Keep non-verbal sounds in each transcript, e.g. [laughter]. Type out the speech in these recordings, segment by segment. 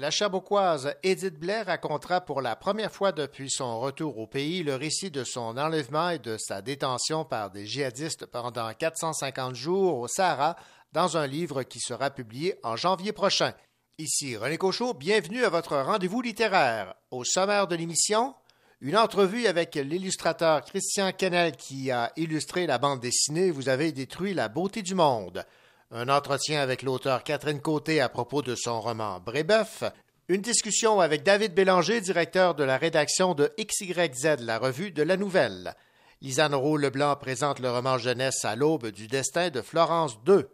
La Chabouquoise Édith Blais racontera pour la première fois depuis son retour au pays le récit de son enlèvement et de sa détention par des djihadistes pendant 450 jours au Sahara dans un livre qui sera publié en janvier prochain. Ici René Cochot, bienvenue à votre rendez-vous littéraire. Au sommaire de l'émission, une entrevue avec l'illustrateur Christian Kennel qui a illustré la bande dessinée Vous avez détruit la beauté du monde un entretien avec l'auteur Catherine Côté à propos de son roman Brébeuf, une discussion avec David Bélanger, directeur de la rédaction de XYZ, la revue de la Nouvelle. Lisanne Roux-Leblanc présente le roman jeunesse à l'aube du destin de Florence II.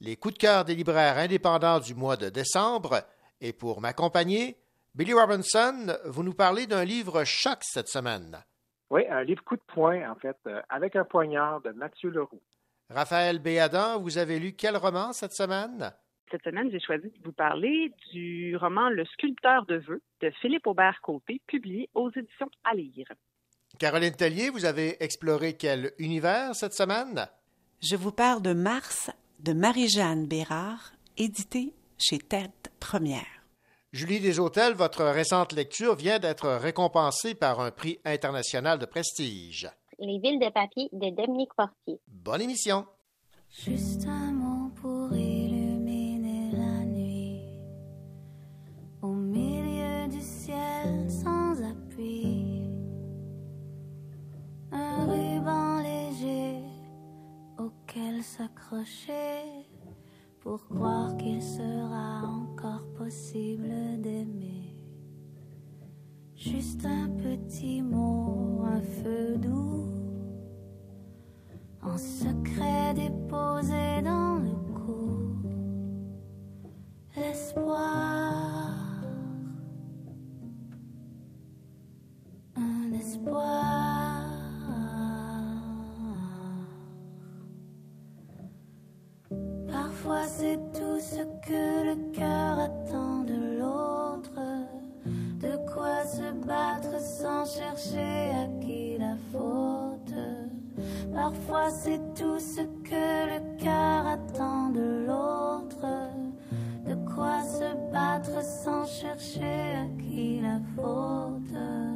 Les coups de cœur des libraires indépendants du mois de décembre. Et pour m'accompagner, Billy Robinson, vous nous parlez d'un livre choc cette semaine. Oui, un livre coup de poing, en fait, euh, avec un poignard de Mathieu Leroux. Raphaël Béadan, vous avez lu quel roman cette semaine? Cette semaine, j'ai choisi de vous parler du roman Le sculpteur de vœux de Philippe Aubert-Côté, publié aux éditions À lire. Caroline Tellier, vous avez exploré quel univers cette semaine? Je vous parle de Mars de Marie-Jeanne Bérard, édité chez Tête Première. Julie Deshôtels, votre récente lecture vient d'être récompensée par un prix international de prestige. Les villes de papier de Dominique Portier. Bonne émission. Juste un mot pour illuminer la nuit. Au milieu du ciel sans appui. Un ruban léger auquel s'accrocher pour croire qu'il sera encore possible d'aimer. Juste un petit mot, un feu doux, en secret déposé dans le cou. L'espoir, un espoir. Parfois c'est tout ce que le cœur attend se battre sans chercher à qui la faute. Parfois c'est tout ce que le cœur attend de l'autre. De quoi se battre sans chercher à qui la faute.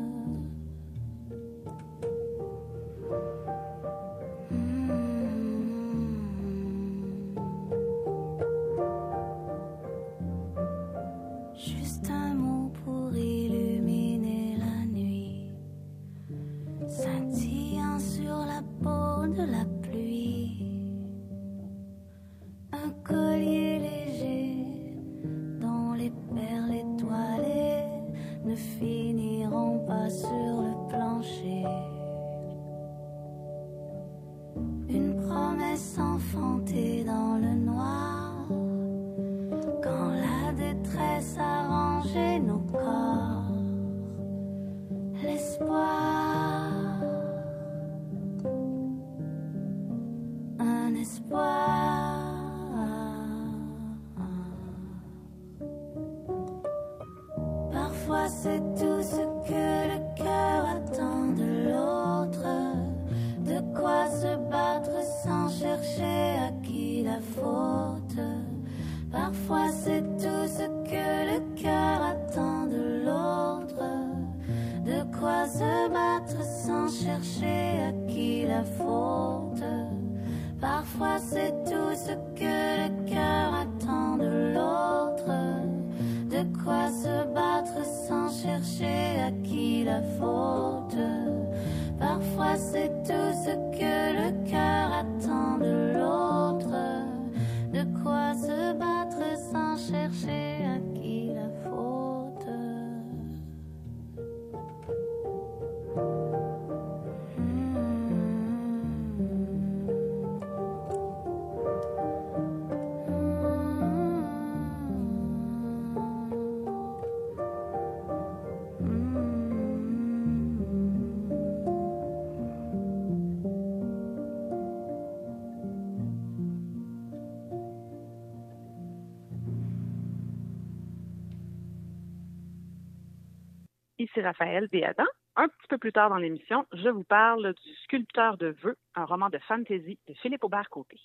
Ici Raphaël Béadan. Un petit peu plus tard dans l'émission, je vous parle du Sculpteur de vœux, un roman de fantasy de Philippe Aubert-Côté.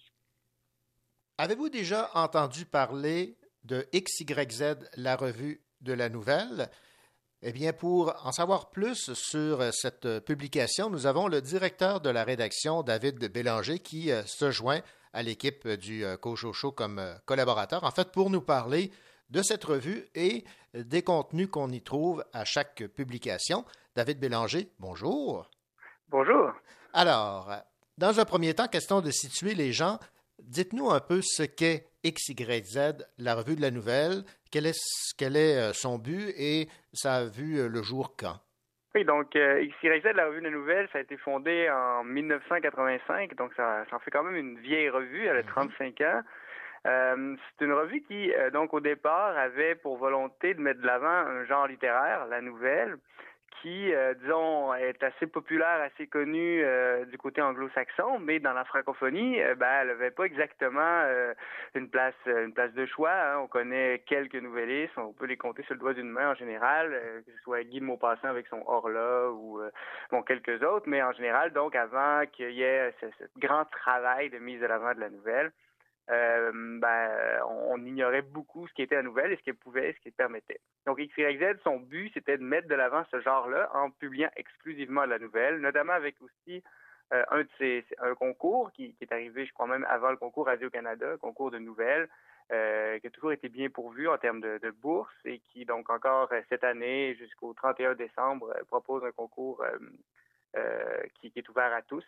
Avez-vous déjà entendu parler de XYZ, la revue de la nouvelle? Eh bien, pour en savoir plus sur cette publication, nous avons le directeur de la rédaction, David Bélanger, qui euh, se joint à l'équipe du euh, Cochocho comme euh, collaborateur, en fait, pour nous parler de cette revue et des contenus qu'on y trouve à chaque publication. David Bélanger, bonjour. Bonjour. Alors, dans un premier temps, question de situer les gens. Dites-nous un peu ce qu'est XYZ, la revue de la nouvelle, quel est, quel est euh, son but et ça a vu euh, le jour quand? Oui, donc euh, XYZ, la revue de la nouvelle, ça a été fondé en 1985, donc ça, ça en fait quand même une vieille revue, elle a 35 mhm. ans. Euh, c'est une revue qui, euh, donc, au départ, avait pour volonté de mettre de l'avant un genre littéraire, la nouvelle, qui, euh, disons, est assez populaire, assez connue du côté anglo-saxon, mais dans la francophonie, ben, elle n'avait pas exactement une place, une place de choix. Hein. On connaît quelques nouvellistes, on peut les compter sur le doigt d'une main en général, que ce soit Guy de Maupassant avec son Orla ou bon quelques autres, mais en général, donc, avant qu'il y ait ce, ce grand travail de mise de l'avant de la nouvelle. Euh, ben, on, ignorait beaucoup ce qui était la nouvelle et ce qu'elle pouvait, ce qu'elle permettait. Donc, XYZ, son but, c'était de mettre de l'avant ce genre-là en publiant exclusivement la nouvelle, notamment avec aussi euh, un de un concours qui, est arrivé, je crois même avant le concours Radio-Canada, concours de nouvelles, euh, qui a toujours été bien pourvu en termes de, de bourse et qui, donc, encore cette année, jusqu'au 31 décembre, propose un concours qui, qui, est ouvert à tous,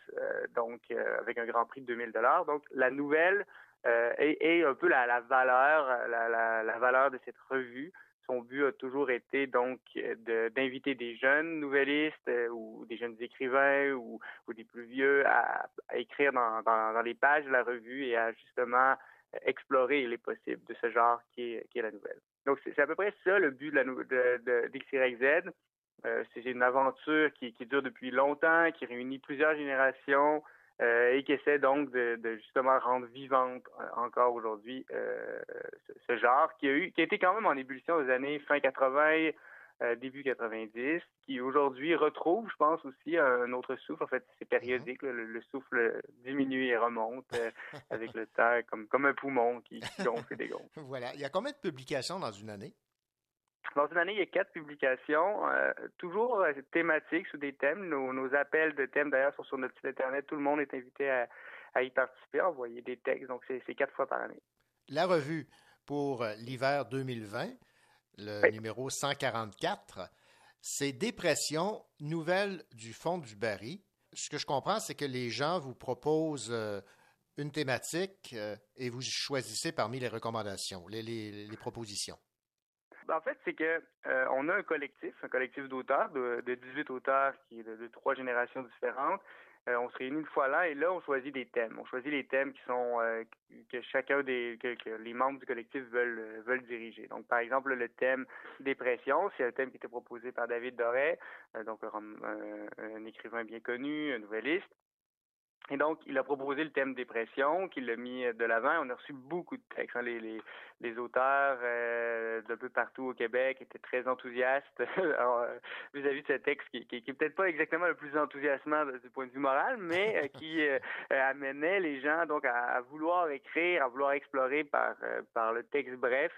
donc avec un grand prix de 2000 dollars. Donc, la nouvelle euh, et, un peu la, valeur, la, valeur de cette revue. Son but a toujours été donc d'inviter des jeunes nouvellistes euh, ou des jeunes écrivains ou, des plus vieux à, écrire dans, les pages de la revue et à justement explorer les possibles de ce genre qui est, la nouvelle. Donc c'est à peu près ça le but de. Euh, c'est une aventure qui, qui dure depuis longtemps, qui réunit plusieurs générations, euh, et qui essaie donc de, de, justement rendre vivante euh, encore aujourd'hui euh, ce, ce, genre qui a eu qui a été quand même en ébullition aux années fin 80 euh, début 90 qui aujourd'hui retrouve je pense aussi un autre souffle. En fait c'est périodique le, le, souffle diminue et remonte avec le [laughs] temps comme comme un poumon qui, qui gonfle et dégonfle. Voilà. Il y a combien de publications dans une année? Dans une année, il y a quatre publications, euh, toujours euh, thématiques sous des thèmes. Nos, nos, appels de thèmes, d'ailleurs, sont sur notre site Internet. Tout le monde est invité à, à y participer, à envoyer des textes. Donc, c'est quatre fois par année. La revue pour euh, l'hiver 2020, le oui. numéro 144, c'est Dépression, nouvelle du fond du baril. Ce que je comprends, c'est que les gens vous proposent une thématique et vous choisissez parmi les recommandations, les, les, les propositions. Ben, en fait, c'est que euh, on a un collectif, un collectif d'auteurs, de, de 18 auteurs qui est de, trois générations différentes. Euh, on se réunit une fois là et là, on choisit des thèmes. On choisit les thèmes qui sont euh, que chacun des que, les membres du collectif veulent veulent diriger. Donc, par exemple, le thème dépression, c'est un thème qui était proposé par David Doré, donc un, un, un, écrivain bien connu, un nouvelliste. Et donc, il a proposé le thème dépression, qu'il l'a mis de l'avant. On a reçu beaucoup de textes. Hein. Les, auteurs euh, d'un peu partout au Québec étaient très enthousiastes [laughs] euh, vis-à-vis de ce texte qui, qui, peut-être pas exactement le plus enthousiasmant du point de vue moral, mais euh, qui euh, amenait les gens donc à, vouloir écrire, à vouloir explorer euh, par le texte bref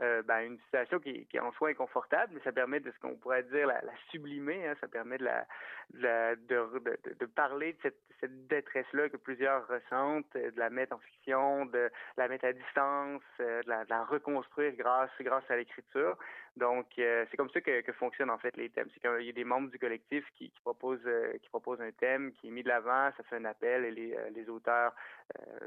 euh, ben, une situation qui, qui, est en soi inconfortable, mais ça permet de ce qu'on pourrait dire la, sublimer. Hein, ça permet de, la, de, parler de cette, détresse-là que plusieurs ressentent, de la mettre en fiction, de la mettre à distance, de la, de la reconstruire grâce, grâce à l'écriture. Donc, euh, c'est comme ça que, fonctionnent en fait les thèmes. C'est qu'il y a des membres du collectif qui, qui proposent euh, qui un thème qui est mis de l'avant, ça fait un appel et les, euh, les auteurs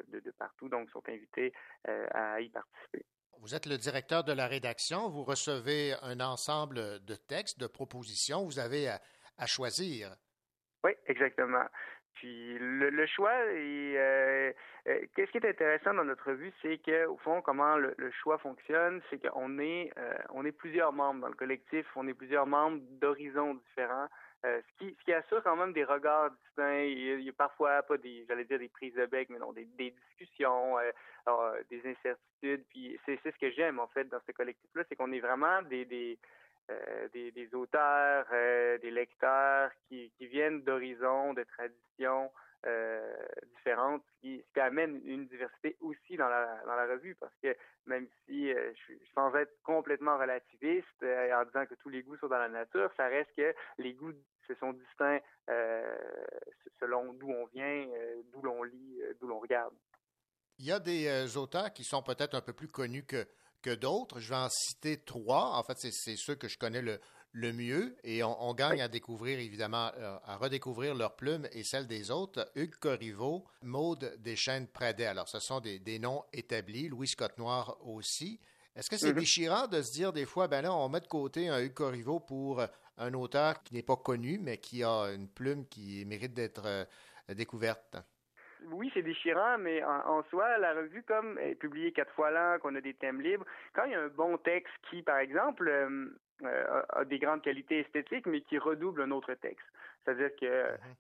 de, de, partout donc sont invités à y participer. Vous êtes le directeur de la rédaction, vous recevez un ensemble de textes, de propositions, vous avez à, choisir. Oui, exactement. Puis le, le choix, euh, euh, qu'est-ce qui est intéressant dans notre revue, c'est que au fond, comment le, le choix fonctionne, c'est qu'on est, euh, on est plusieurs membres dans le collectif, on est plusieurs membres d'horizons différents. Euh, ce, qui, assure quand même des regards distincts. Il y a, parfois pas des, j'allais dire des prises de bec, mais non, des, discussions, euh, alors, des incertitudes. Puis c'est, ce que j'aime en fait dans ce collectif-là, c'est qu'on est vraiment des, des des, auteurs, des lecteurs qui, qui viennent d'horizons, de traditions euh, différentes, ce qui, amène une diversité aussi dans la, dans la revue, parce que même si euh, je suis sans être complètement relativiste euh, en disant que tous les goûts sont dans la nature, ça reste que les goûts se sont distincts selon d'où on vient, d'où l'on lit, d'où l'on regarde. Il y a des auteurs qui sont peut-être un peu plus connus que, que d'autres. Je vais en citer trois. En fait, c'est ceux que je connais le, le mieux et on, gagne à découvrir, évidemment, euh, à redécouvrir leurs plumes et celles des autres. Hugues Corriveau, Maude Deschênes-Pradet. Alors, ce sont des, noms établis. Louis Scott Noir aussi. Est-ce que c'est mm-hmm. déchirant de se dire des fois, ben là, on met de côté un Hugues Corriveau pour euh, un auteur qui n'est pas connu, mais qui a une plume qui mérite d'être euh, découverte? oui, c'est déchirant, mais en, soi, la revue, comme est publiée quatre fois l'an, qu'on a des thèmes libres, quand il y a un bon texte qui, par exemple, euh, a, des grandes qualités esthétiques, mais qui redouble un autre texte. C'est-à-dire qu'il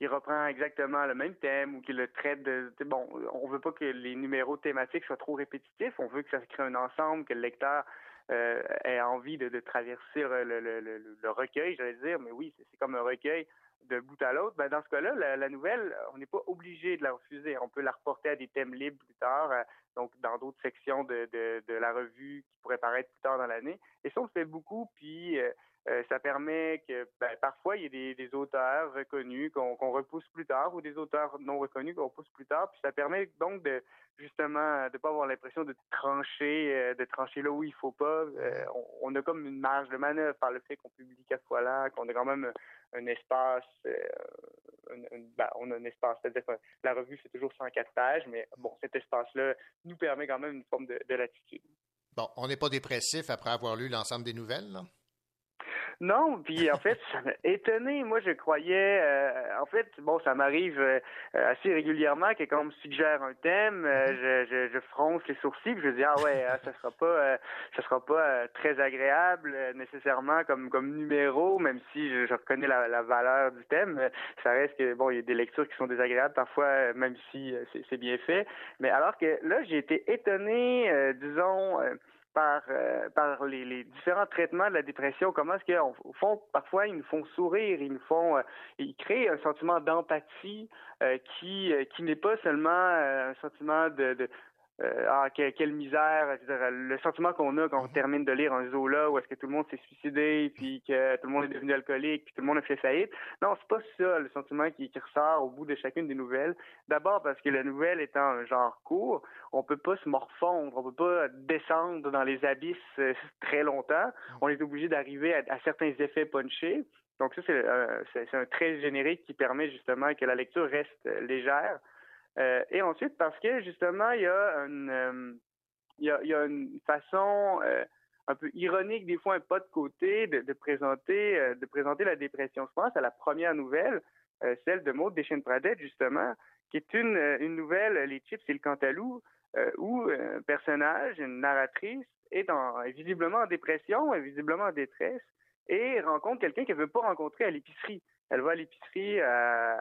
mhm. reprend exactement le même thème ou qu'il le traite de, Bon, on veut pas que les numéros thématiques soient trop répétitifs. On veut que ça crée un ensemble, que le lecteur euh, ait envie de, traverser le recueil, j'allais dire. Mais oui, c'est comme un recueil de bout à l'autre, ben dans ce cas-là, la, nouvelle, on n'est pas obligé de la refuser. On peut la reporter à des thèmes libres plus tard, euh, donc dans d'autres sections de, de, la revue qui pourraient paraître plus tard dans l'année. Et ça, on le fait beaucoup, puis euh, euh, ça permet que ben, parfois il y a des, auteurs reconnus qu'on repousse plus tard ou des auteurs non reconnus qu'on repousse plus tard. Puis ça permet donc de justement de pas avoir l'impression de trancher, euh, de trancher là où il faut pas. Euh, on, a comme une marge de manœuvre par le fait qu'on publie quatre fois là, qu'on a quand même un espace, ben, on a un espace, c'est-à-dire la revue c'est toujours 104 pages, mais bon, cet espace-là nous permet quand même une forme de, de latitude. Bon, on n'est pas dépressif après avoir lu l'ensemble des nouvelles? Non, puis en fait, ça m'a étonné. Moi, je croyais, euh, en fait, bon, ça m'arrive euh, assez régulièrement que quand on me suggère un thème, euh, mm-hmm. je, je, je, fronce les sourcils, puis je dis ah ouais, hein, ça sera pas, ça sera pas très agréable nécessairement comme comme numéro, même si je, reconnais la, la, valeur du thème. Ça reste que bon, il y a des lectures qui sont désagréables parfois, même si c'est bien fait. Mais alors que là, j'ai été étonné, disons par, euh, les, différents traitements de la dépression, comment est-ce qu'au fond, parfois, ils nous font sourire, ils nous font, euh, ils créent un sentiment d'empathie euh, qui, qui n'est pas seulement un sentiment de, de, euh, ah quelle, misère, le sentiment qu'on a quand on termine de lire un Zola où est-ce que tout le monde s'est suicidé puis que tout le monde est devenu alcoolique puis tout le monde a fait faillite. Non, c'est pas ça le sentiment qui, ressort au bout de chacune des nouvelles. D'abord parce que la nouvelle étant un genre court, on peut pas se morfondre, on peut pas descendre dans les abysses euh, très longtemps. On est obligé d'arriver à, à, certains effets punchés. Donc ça, euh, c'est un trait générique qui permet justement que la lecture reste légère. Euh, et ensuite, parce que justement, il y a une, euh, façon euh, un peu ironique, des fois un pas de côté, de, présenter, de présenter la dépression. Je pense à la première nouvelle, celle de Maud Deschênes-Pradet, justement, qui est une, nouvelle, Les chips et le cantalou, où un personnage, une narratrice, est, est visiblement en dépression, est visiblement en détresse, et rencontre quelqu'un qu'elle veut pas rencontrer à l'épicerie. Elle va à l'épicerie euh,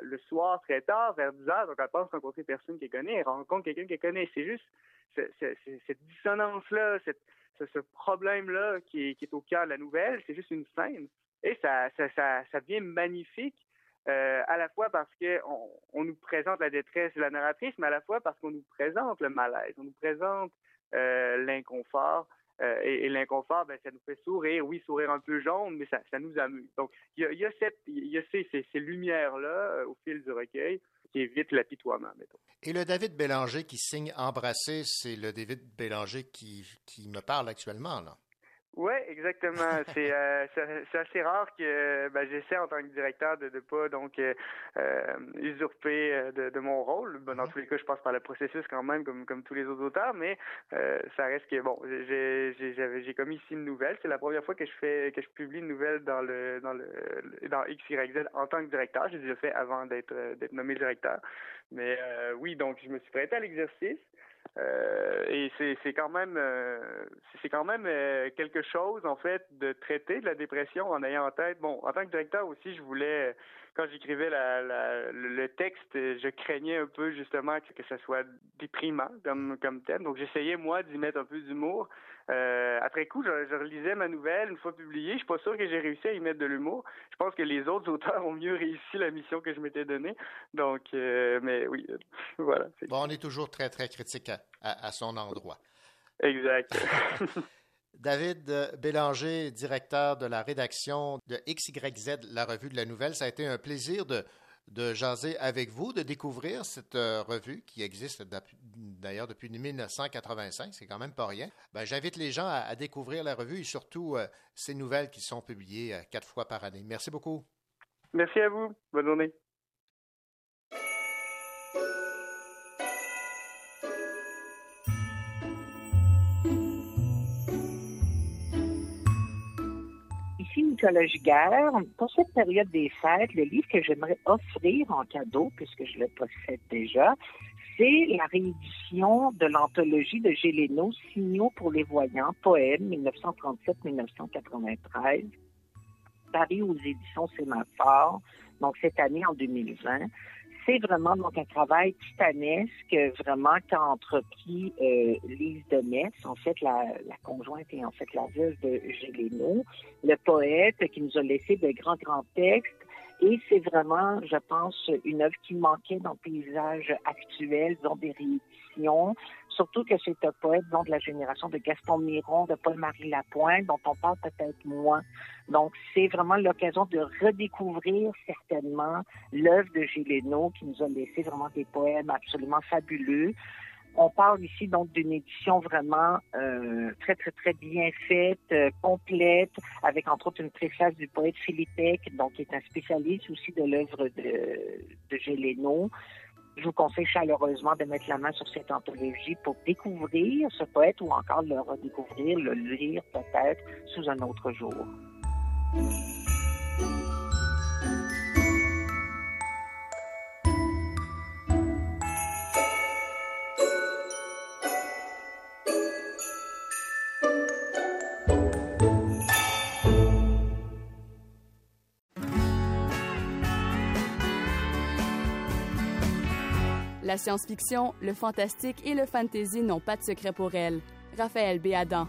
le soir très tard, vers 10 heures, donc elle pense rencontrer personne qu'elle connaît, elle rencontre quelqu'un qu'elle connaît. C'est juste cette dissonance-là, ce, problème-là qui est, au cœur de la nouvelle, c'est juste une scène. Et ça, ça, ça, devient magnifique, euh, à la fois parce qu'on on nous présente la détresse de la narratrice, mais à la fois parce qu'on nous présente le malaise, on nous présente euh, l'inconfort, euh, et, l'inconfort, ben, ça nous fait sourire. Oui, sourire un peu jaune, mais ça, ça nous amuse. Donc, il y a, y a, y a ces, ces, ces lumières-là euh, au fil du recueil qui évitent l'apitoiement, mettons. Et le David Bélanger qui signe Embrasser, c'est le David Bélanger qui, qui me parle actuellement, là. Oui, exactement. [laughs] c'est euh, c'est assez rare que ben, j'essaie en tant que directeur de ne pas donc euh, euh, usurper de, de, mon rôle. Ben, dans mhm. tous les cas, je passe par le processus quand même, comme comme tous les autres auteurs, mais ça reste que bon, j'ai j'ai commis ici une nouvelle. C'est la première fois que je fais que je publie une nouvelle dans le dans le dans XYZ en tant que directeur. J'ai déjà fait avant d'être d'être nommé directeur. Mais oui, donc je me suis prêté à l'exercice. Euh, et c'est quand même c'est quand même quelque chose en fait de traiter de la dépression en ayant en tête. Bon, en tant que directeur aussi, je voulais quand j'écrivais la, le texte, je craignais un peu justement que, que ça soit déprimant comme, comme thème. Donc j'essayais moi d'y mettre un peu d'humour. Euh, après coup, je, je, relisais ma nouvelle une fois publiée. Je suis pas sûr que j'ai réussi à y mettre de l'humour. Je pense que les autres auteurs ont mieux réussi la mission que je m'étais donnée. Donc, euh, mais oui, [laughs] voilà. Bon, on est toujours très très critique à, à, à son endroit. Exact. [laughs] [laughs] David Bélanger, directeur de la rédaction de XYZ, la revue de la nouvelle, ça a été un plaisir de, de jaser avec vous, de découvrir cette euh, revue qui existe d'ailleurs depuis 1985, c'est quand même pas rien. Ben, J'invite les gens à, découvrir la revue et surtout euh, ces nouvelles qui sont publiées euh, quatre fois par année. Merci beaucoup. Merci à vous. Bonne journée. Pour cette période des fêtes, le livre que j'aimerais offrir en cadeau, puisque je le possède déjà, c'est la réédition de l'anthologie de Géléno, Signaux pour les voyants, poème 1937-1993, paru aux éditions Sémaphore, donc cette année en 2020 c'est vraiment donc un travail titanesque, vraiment qu'a entrepris euh, Lise de Metz, en fait la, conjointe et en fait la veuve de Géléno, le poète qui nous a laissé de grands grands textes. Et c'est vraiment, je pense, une œuvre qui manquait dans le paysage actuel, dans des rééditions, surtout que c'est un poète dont de la génération de Gaston Miron, de Paul-Marie Lapointe, dont on parle peut-être moins. Donc, c'est vraiment l'occasion de redécouvrir certainement l'œuvre de Géléno qui nous a laissé vraiment des poèmes absolument fabuleux. On parle ici donc d'une édition vraiment euh, très, très, très bien faite, euh, complète, avec entre autres une préface du poète Philippe Eck, donc qui est un spécialiste aussi de l'œuvre de, de. Je vous conseille chaleureusement de mettre la main sur cette anthologie pour découvrir ce poète ou encore le redécouvrir, le lire peut-être sous un autre jour. La science-fiction, le fantastique et le fantasy n'ont pas de secret pour elle. Raphaël Béadan.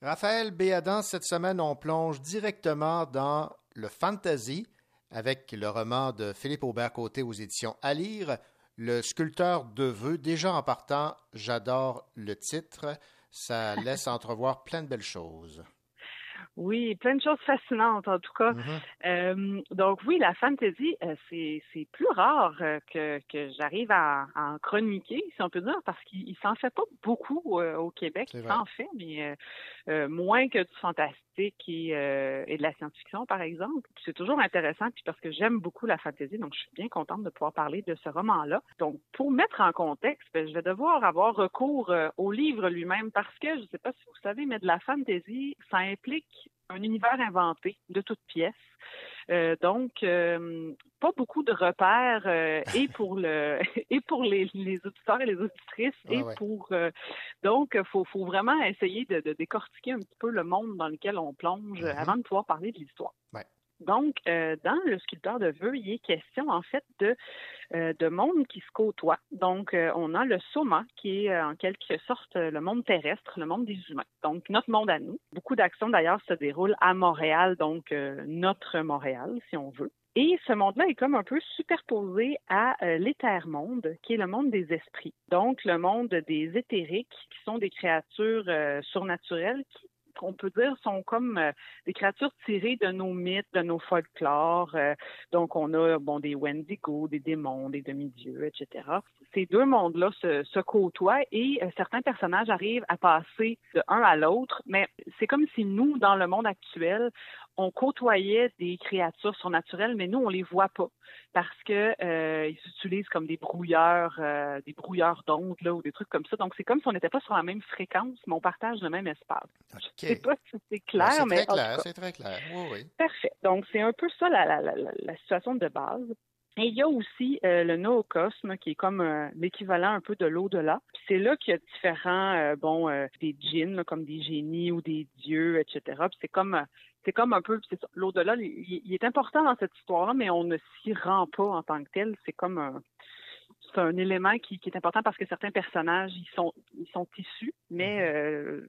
Raphaël Béadan, cette semaine, on plonge directement dans le fantasy avec le roman de Philippe Aubert-Côté aux éditions À lire, Le sculpteur de vœux. Déjà en partant, j'adore le titre. Ça [laughs] laisse entrevoir plein de belles choses. Oui, plein de choses fascinantes en tout cas. Mm-hmm. euh, donc oui, la fantasy, euh, c'est, c'est plus rare euh, que, que j'arrive à, à, en chroniquer, si on peut dire, parce qu'il s'en fait pas beaucoup euh, au Québec. Il s'en fait, mais moins que du fantastique et, et de la science-fiction, par exemple. c'est toujours intéressant, puis parce que j'aime beaucoup la fantasy, donc je suis bien contente de pouvoir parler de ce roman-là. Donc, pour mettre en contexte, ben, je vais devoir avoir recours au livre lui-même, parce que, je ne sais pas si vous savez, mais de la fantasy, ça implique un univers inventé de toutes pièces. Euh, donc, euh, pas beaucoup de repères euh, et pour le [laughs] et pour les, les, auditeurs et les auditrices ah et pour donc faut faut vraiment essayer de, de, décortiquer un petit peu le monde dans lequel on plonge mm-hmm. avant de pouvoir parler de l'histoire. Ouais. Donc, euh, dans le sculpteur de vœux, il est question en fait de, euh, de mondes qui se côtoient. Donc, euh, on a le soma, qui est en quelque sorte le monde terrestre, le monde des humains. Donc, notre monde à nous. Beaucoup d'actions d'ailleurs se déroulent à Montréal, donc notre Montréal, si on veut. Et ce monde-là est comme un peu superposé à euh, l'éther-monde, qui est le monde des esprits. Donc, le monde des éthériques, qui sont des créatures surnaturelles qui on peut dire, sont comme euh, des créatures tirées de nos mythes, de nos folklores. Euh, donc, on a bon des Wendigo, des démons, des demi-dieux, etc. Ces deux mondes-là se, se, côtoient et euh, certains personnages arrivent à passer de un à l'autre, mais c'est comme si nous, dans le monde actuel, on côtoyait des créatures surnaturelles, mais nous, on les voit pas parce que euh, ils utilisent comme des brouilleurs, euh, des brouilleurs d'ondes là ou des trucs comme ça. Donc c'est comme si on n'était pas sur la même fréquence, mais on partage le même espace. Okay. Je sais pas si c'est clair, mais très clair, c'est très clair. Oui, oui. Parfait. Donc c'est un peu ça la, la, la, la situation de base. Et il y a aussi euh, le noocosme, qui est comme euh, l'équivalent un peu de l'au-delà. C'est là qu'il y a différents, euh, bon, des djinns, comme des génies ou des dieux, etc. Puis c'est comme, c'est comme un peu, l'au-delà, il, il, est important dans cette histoire-là, mais on ne s'y rend pas en tant que tel. C'est comme un, c'est un élément qui, qui, est important parce que certains personnages, ils sont, ils sont issus, mais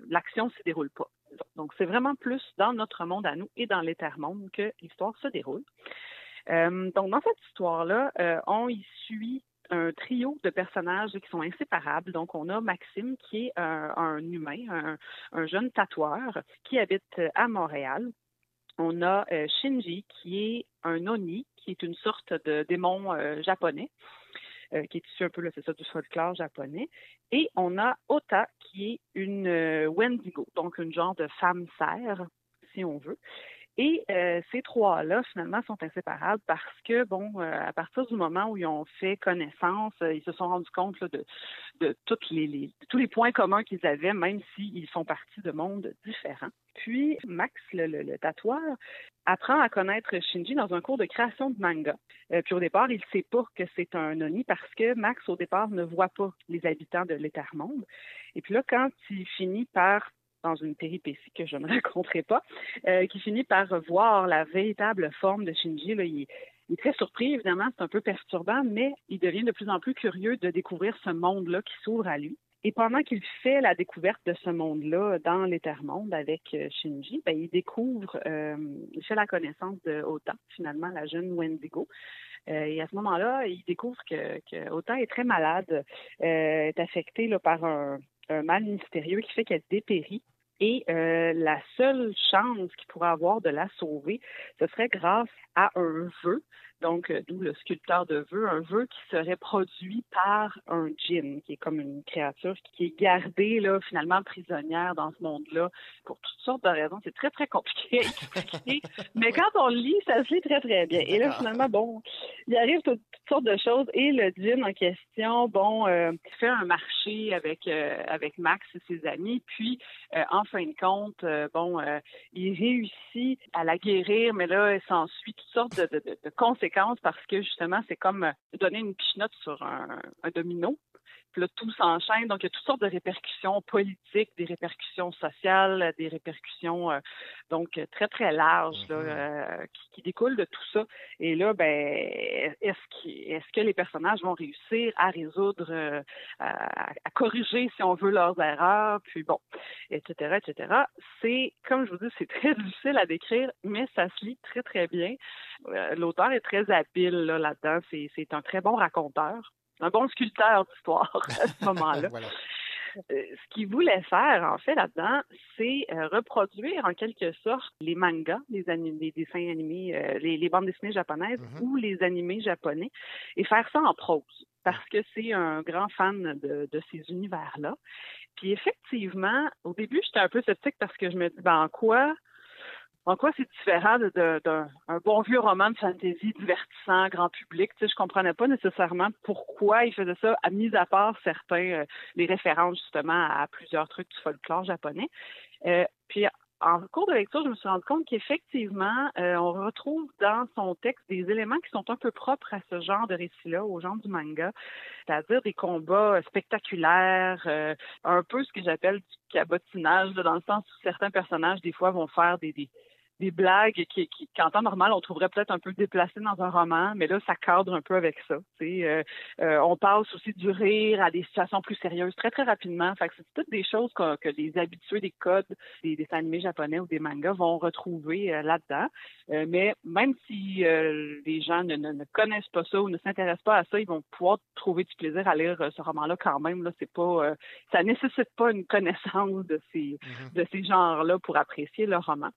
l'action ne se déroule pas. Donc, c'est vraiment plus dans notre monde à nous et dans l'éther-monde que l'histoire se déroule. Euh, donc, dans cette histoire-là, euh, on y suit un trio de personnages qui sont inséparables. Donc, on a Maxime, qui est un, humain, un, jeune tatoueur qui habite à Montréal. On a euh, Shinji, qui est un Oni, qui est une sorte de démon japonais, qui est issu un peu, c'est ça, du folklore japonais. Et on a Ota, qui est une Wendigo, donc une genre de femme serre, si on veut. Et euh, ces trois-là, finalement, sont inséparables parce que, bon, euh, à partir du moment où ils ont fait connaissance, euh, ils se sont rendus compte de, tous les points communs qu'ils avaient, même s'ils font partie de mondes différents. Puis, Max, le, le, tatoueur, apprend à connaître Shinji dans un cours de création de manga. puis au départ, il ne sait pas que c'est un Oni parce que Max, au départ, ne voit pas les habitants de l'éther-monde. Et puis là, quand il finit par dans une péripétie que je ne [laughs] raconterai pas, euh, qui finit par voir la véritable forme de Shinji. Il, est très surpris, évidemment, c'est un peu perturbant, mais il devient de plus en plus curieux de découvrir ce monde-là qui s'ouvre à lui. Et pendant qu'il fait la découverte de ce monde-là dans l'éther-monde avec euh, Shinji, ben, il découvre, euh, il fait la connaissance de finalement, la jeune Wendigo. Euh, et à ce moment-là, il découvre que, que est très malade, est affectée par un, un mal mystérieux qui fait qu'elle dépérit et euh, la seule chance qu'il pourrait avoir de la sauver, ce serait grâce à un vœu donc euh, d'où le sculpteur de vœux, un vœu qui serait produit par un djinn, qui est comme une créature qui est gardée là finalement prisonnière dans ce monde-là pour toutes sortes de raisons. C'est très très compliqué à expliquer, [laughs] mais quand on lit, ça se lit très très bien. Et là finalement, bon, il arrive toutes, sortes de choses et le djinn en question, bon, euh, fait un marché avec euh, avec Max et ses amis, puis en fin de compte, bon, il réussit à la guérir, mais là, il s'ensuit toutes sortes de, de, de conséquences parce que justement, c'est comme donner une pichenote sur un, un domino. Puis là, tout s'enchaîne. Donc, il y a toutes sortes de répercussions politiques, des répercussions sociales, des répercussions euh, donc très, très larges là, mm-hmm. euh, qui, qui, découlent de tout ça. Et là, ben, est-ce est que les personnages vont réussir à résoudre, euh, à, à, corriger, si on veut, leurs erreurs, puis bon, etc., etc. C'est, comme je vous dis, c'est très [laughs] difficile à décrire, mais ça se lit très, très bien. L'auteur est très habile là, là-dedans. C'est un très bon raconteur un bon sculpteur d'histoire [laughs] à ce moment-là. Euh, ce qu'il voulait faire, en fait, là-dedans, c'est euh, reproduire en quelque sorte les mangas, les, les dessins animés, euh, les, bandes dessinées japonaises mm-hmm. ou les animés japonais, et faire ça en prose, parce que c'est un grand fan de, de ces univers-là. Puis effectivement, au début, j'étais un peu sceptique parce que je me dis, ben, en quoi en quoi c'est différent d'un bon vieux roman de fantasy divertissant, grand public? Tu sais, je comprenais pas nécessairement pourquoi il faisait ça, à mis à part certains, euh, les références justement à plusieurs trucs du folklore japonais. Euh, puis en cours de lecture, je me suis rendu compte qu'effectivement, euh, on retrouve dans son texte des éléments qui sont un peu propres à ce genre de récit-là, au genre du manga, c'est-à-dire des combats spectaculaires, un peu ce que j'appelle du cabotinage, dans le sens où certains personnages, des fois, vont faire des, des des blagues qui, qui qu'en temps normal, on trouverait peut-être un peu déplacées dans un roman, mais là, ça cadre un peu avec ça. Euh, euh, on passe aussi du rire à des situations plus sérieuses très, très rapidement. Fait que c'est toutes des choses que, que les habitués des codes des dessins animés japonais ou des mangas vont retrouver euh, là-dedans. Euh, mais même si les gens ne, ne, connaissent pas ça ou ne s'intéressent pas à ça, ils vont pouvoir trouver du plaisir à lire ce roman-là quand même. Là, c'est pas, ça nécessite pas une connaissance de ces, mm-hmm. de ces genres-là pour apprécier le roman.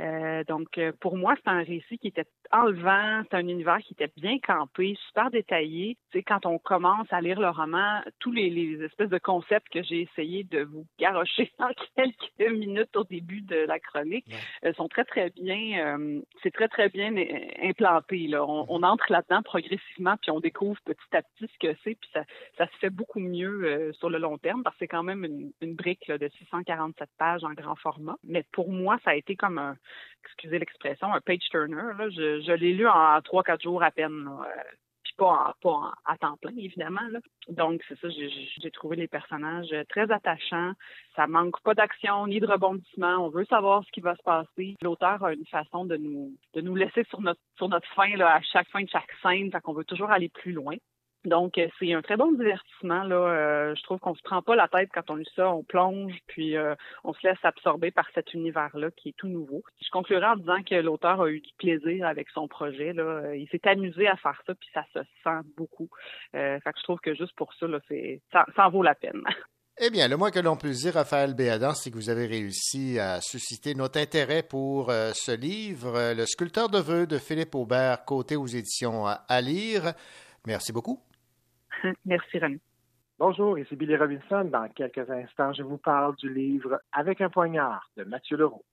Euh, donc, euh, pour moi, c'est un récit qui était enlevant, c'est un univers qui était bien campé, super détaillé. Tu sais, quand on commence à lire le roman, tous les, les espèces de concepts que j'ai essayé de vous garocher [laughs] en quelques minutes au début de la chronique euh, sont très, très bien, c'est très, très bien implanté. Là. On, on entre là-dedans progressivement, puis on découvre petit à petit ce que c'est, puis ça, ça se fait beaucoup mieux sur le long terme, parce que c'est quand même une, une brique là, de 647 pages en grand format. Mais pour moi, ça a été comme un, excusez l'expression, un page turner. Là. Je, je l'ai lu en trois, quatre jours à peine. Euh, Puis pas, en- pas à temps plein, évidemment. Là. Donc, c'est ça, j'ai- j'ai trouvé les personnages très attachants. Ça manque pas d'action ni de rebondissement. On veut savoir ce qui va se passer. L'auteur a une façon de nous de nous laisser sur notre sur notre fin là, à chaque fin de chaque scène. Fait qu'on veut toujours aller plus loin. Donc, euh, c'est un très bon divertissement. Là. Euh, je trouve qu'on se prend pas la tête quand on lit ça. On plonge, puis euh, on se laisse absorber par cet univers-là qui est tout nouveau. Je conclurai en disant que l'auteur a eu du plaisir avec son projet. Là. Il s'est amusé à faire ça, puis ça se sent beaucoup. Fait que je trouve que juste pour ça, là, c'est ça, en vaut la peine. [laughs] Eh bien, le moins que l'on puisse dire, Raphaël Béadan, c'est que vous avez réussi à susciter notre intérêt pour ce livre, Le sculpteur de vœux de Philippe Aubert, côté aux éditions à lire. Merci beaucoup. Merci, René. Bonjour, ici Billy Robinson. Dans quelques instants, je vous parle du livre Avec un poignard de Mathieu Leroux.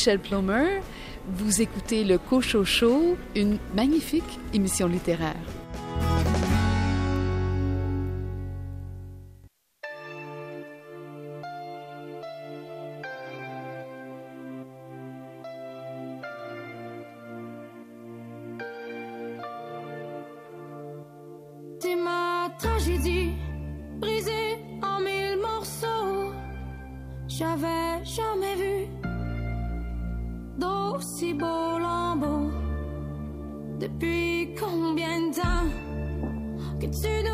Michel Plomer. Vous écoutez le Cocho Show, une magnifique émission littéraire. T'es ma tragédie, brisée en mille morceaux. J'avais jamais vu d'aussi beau lambeau. Depuis combien de temps que tu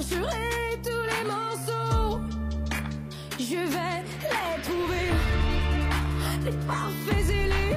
chercherai tous les morceaux. Je vais les trouver, les parfaits et les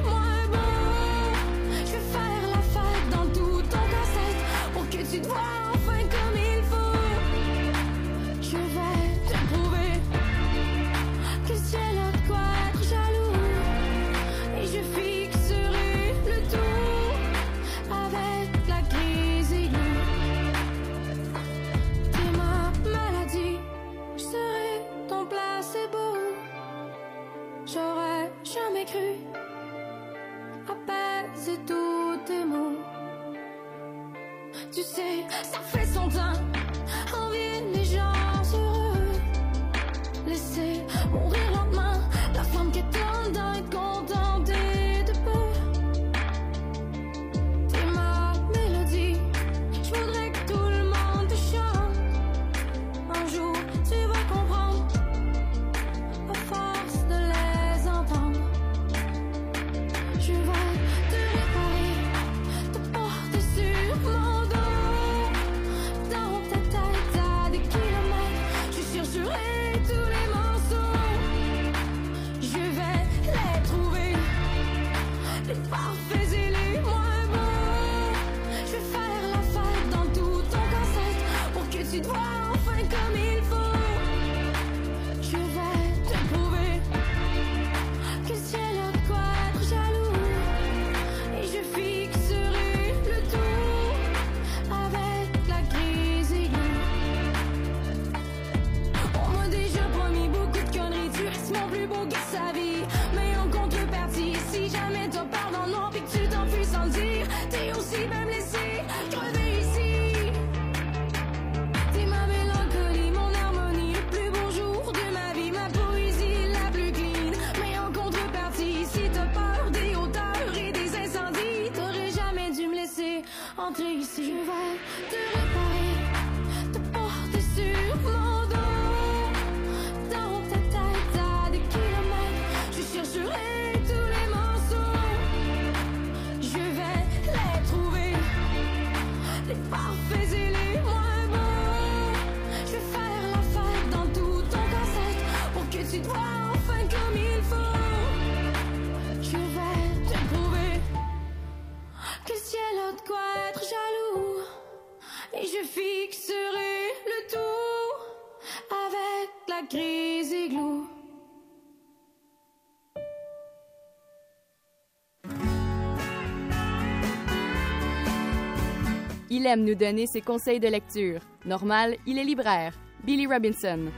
Il aime nous donner ses conseils de lecture. Normal, il est libraire. Billy Robinson.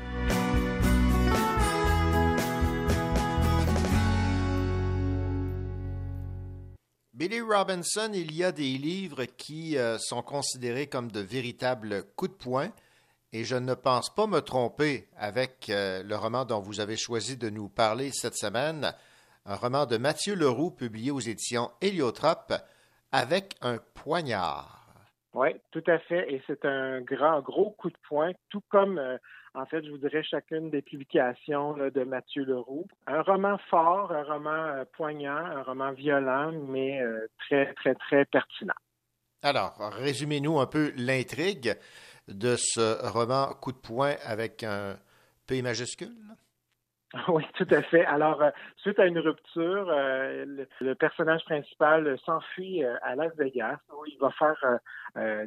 Billy Robinson, il y a des livres qui euh, sont considérés comme de véritables coups de poing, et je ne pense pas me tromper avec euh, le roman dont vous avez choisi de nous parler cette semaine, un roman de Mathieu Leroux publié aux éditions Héliotrope, avec un poignard. Oui, tout à fait. Et c'est un grand, gros coup de poing, tout comme, euh, en fait, je vous dirais, chacune des publications de Mathieu Leroux. Un roman fort, un roman euh, poignant, un roman violent, mais euh, très, très, très pertinent. Alors, résumez-nous un peu l'intrigue de ce roman coup de poing avec un P majuscule. [laughs] Oui, tout à fait. Alors, euh, suite à une rupture, euh, le, personnage principal s'enfuit euh, à Las Vegas où il va faire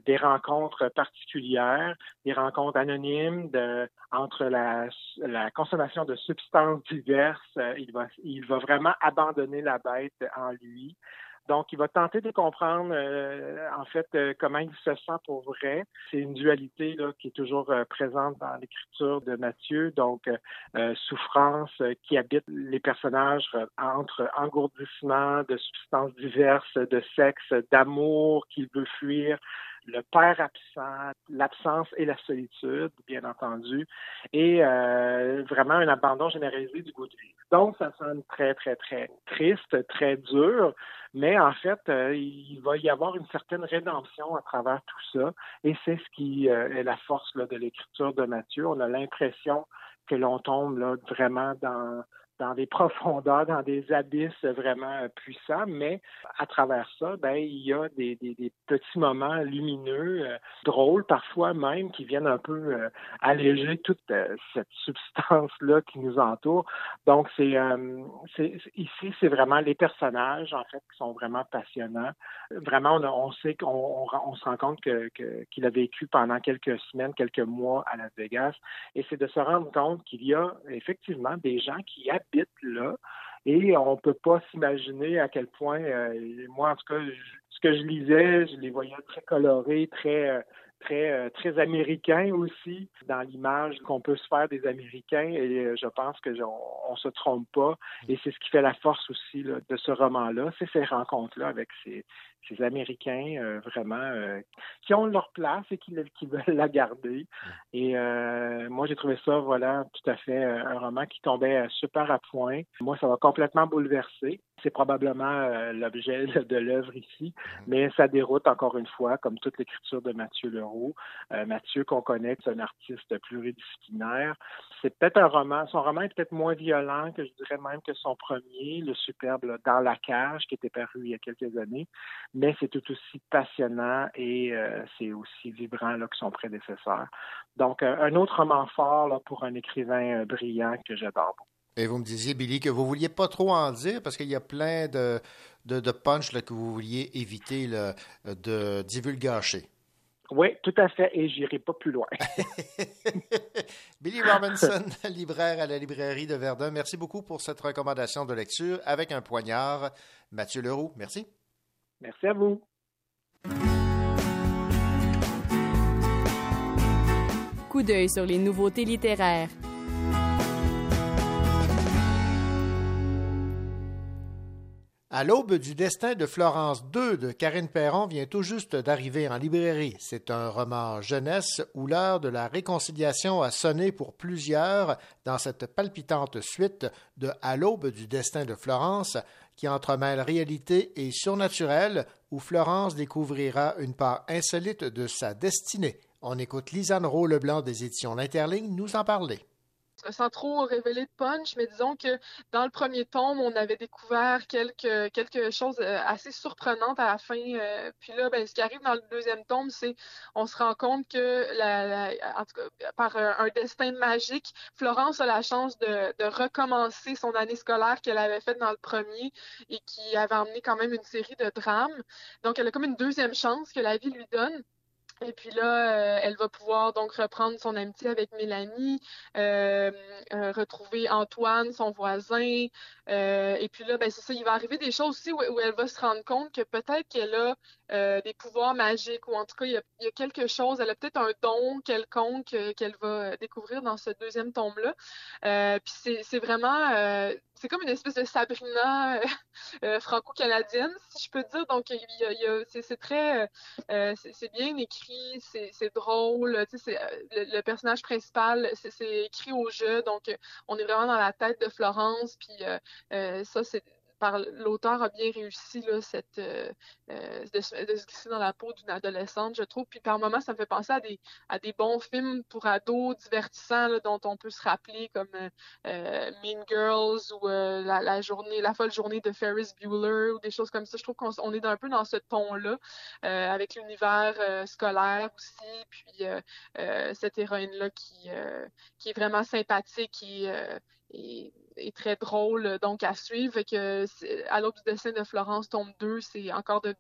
des rencontres particulières, des rencontres anonymes entre la, la, consommation de substances diverses. il, va, il va vraiment abandonner la bête en lui. Donc, il va tenter de comprendre, euh, en fait, euh, comment il se sent pour vrai. C'est une dualité là, qui est toujours euh, présente dans l'écriture de Mathieu. Donc, souffrance qui habite les personnages entre engourdissement de substances diverses, de sexe, d'amour qu'il veut fuir, le père absent, l'absence et la solitude, bien entendu, et euh, vraiment un abandon généralisé du goût de vie. Donc, ça sonne très, très, très triste, très dur, mais en fait, euh, il va y avoir une certaine rédemption à travers tout ça, et c'est ce qui euh, est la force de l'écriture de Mathieu. On a l'impression que l'on tombe vraiment dans dans des [laughs] profondeurs, dans des abysses vraiment puissants, mais à travers ça, ben, il y a des, des, des petits moments lumineux, euh, drôles parfois même, qui viennent un peu euh, alléger toute euh, cette [laughs] substance-là qui nous entoure. Donc, c'est, ici, c'est vraiment les personnages, en fait, qui sont vraiment passionnants. Vraiment, on, on sait qu'on on, on se rend compte que, que, qu'il a vécu pendant quelques semaines, quelques mois à Las Vegas, et c'est de se rendre compte qu'il y a effectivement des gens qui là. Et on ne peut pas s'imaginer à quel point, euh, moi en tout cas, ce que je lisais, je les voyais très colorés, très, euh, très, euh, très américains aussi, dans l'image qu'on peut se faire des Américains. Et je pense que on, on se trompe pas. Et c'est ce qui fait la force aussi là, de ce roman-là, c'est ces rencontres-là avec ces, ces Américains euh, vraiment euh, qui ont leur place et qui, qui veulent la garder. Et euh, moi, j'ai trouvé ça, voilà, tout à fait un roman qui tombait super à point. Moi, ça va complètement bouleverser. C'est probablement l'objet de l'œuvre ici, mais ça déroute encore une fois, comme toute l'écriture de Mathieu Leroux. Mathieu, qu'on connaît, c'est un artiste pluridisciplinaire. C'est peut-être un roman, son roman est peut-être moins violent que je dirais même que son premier, le superbe là, Dans la cage, qui était paru il y a quelques années mais c'est tout aussi passionnant et euh, c'est aussi vibrant là, que son prédécesseur. Donc, euh, un autre roman fort là, pour un écrivain euh, brillant que j'adore beaucoup. Et vous me disiez, Billy, que vous vouliez pas trop en dire parce qu'il y a plein de, de, de punch là, que vous vouliez éviter là, de divulgacher. Oui, tout à fait, et j'irai pas plus loin. [laughs] Billy Robinson, [laughs] libraire à la librairie de Verdun, merci beaucoup pour cette recommandation de lecture avec un poignard. Mathieu Leroux, merci. Merci à vous. Coup d'œil sur les nouveautés littéraires. À l'aube du destin de Florence II de Karine Perron vient tout juste d'arriver en librairie. C'est un roman jeunesse où l'heure de la réconciliation a sonné pour plusieurs dans cette palpitante suite de À l'aube du destin de Florence qui entremêle réalité et surnaturel où Florence découvrira une part insolite de sa destinée. On écoute Lisanne Rowe-Leblanc des éditions L'Interligne nous en parler sans trop révéler de punch, mais disons que dans le premier tome, on avait découvert quelque, chose euh, assez surprenante à la fin. Euh, puis là, ben, ce qui arrive dans le deuxième tome, c'est on se rend compte que, en tout cas, par un destin magique, Florence a la chance de, de recommencer son année scolaire qu'elle avait faite dans le premier et qui avait emmené quand même une série de drames. Donc, elle a comme une deuxième chance que la vie lui donne. Et puis là, euh, elle va pouvoir donc reprendre son amitié avec Mélanie, euh, euh, retrouver Antoine, son voisin. et puis là, ben c'est ça, il va arriver des choses aussi où, elle va se rendre compte que peut-être qu'elle a des pouvoirs magiques ou en tout cas, il y a, quelque chose, elle a peut-être un don quelconque qu'elle va découvrir dans ce deuxième tome-là. puis c'est vraiment c'est comme une espèce de Sabrina [laughs] franco-canadienne, si je peux dire. Donc, c'est très, c'est bien écrit, c'est drôle. Le, le, personnage principal, c'est écrit au jeu, donc on est vraiment dans la tête de Florence. Puis ça, c'est l'auteur a bien réussi cette, euh, euh, de, se glisser dans la peau d'une adolescente, je trouve. Puis par moments, ça me fait penser à des, à des bons films pour ados divertissants dont on peut se rappeler comme euh, Mean Girls ou la, journée, la folle journée de Ferris Bueller ou des choses comme ça. Je trouve qu'on est un peu dans ce ton-là, avec l'univers scolaire aussi, puis cette héroïne-là qui, qui est vraiment sympathique et, est très drôle donc à suivre. Que à l'aube du dessin de Florence tombe 2, c'est encore de,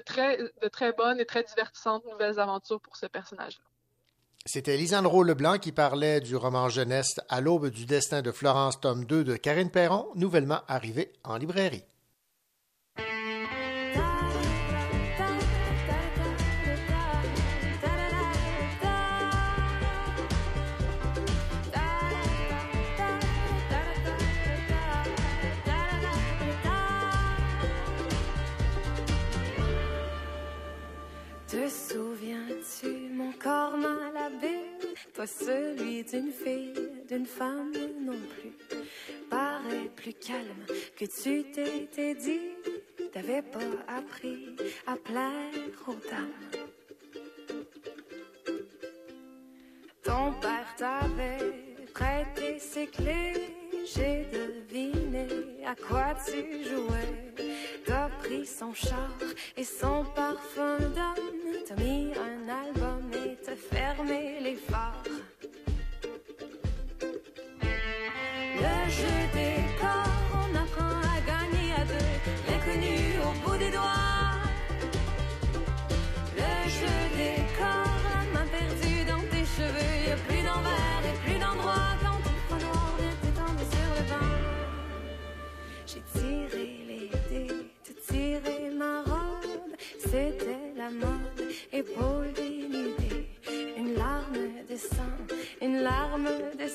très, de très bonnes et très divertissantes nouvelles aventures pour ce personnage-là. C'était Lisandro Leblanc qui parlait du roman jeunesse À l'aube du destin de Florence, tome 2 de Karine Perron, nouvellement arrivé en librairie. Toi celui d'une fille, d'une femme non plus, paraît plus calme que tu t'étais dit, t'avais pas appris à plaire aux dames. Ton père t'avait prêté ses clés, j'ai deviné à quoi tu jouais. T'as pris son char et son parfum d'homme, t'as mis un album et t'as fermé les phares. Une larme de sang, une larme de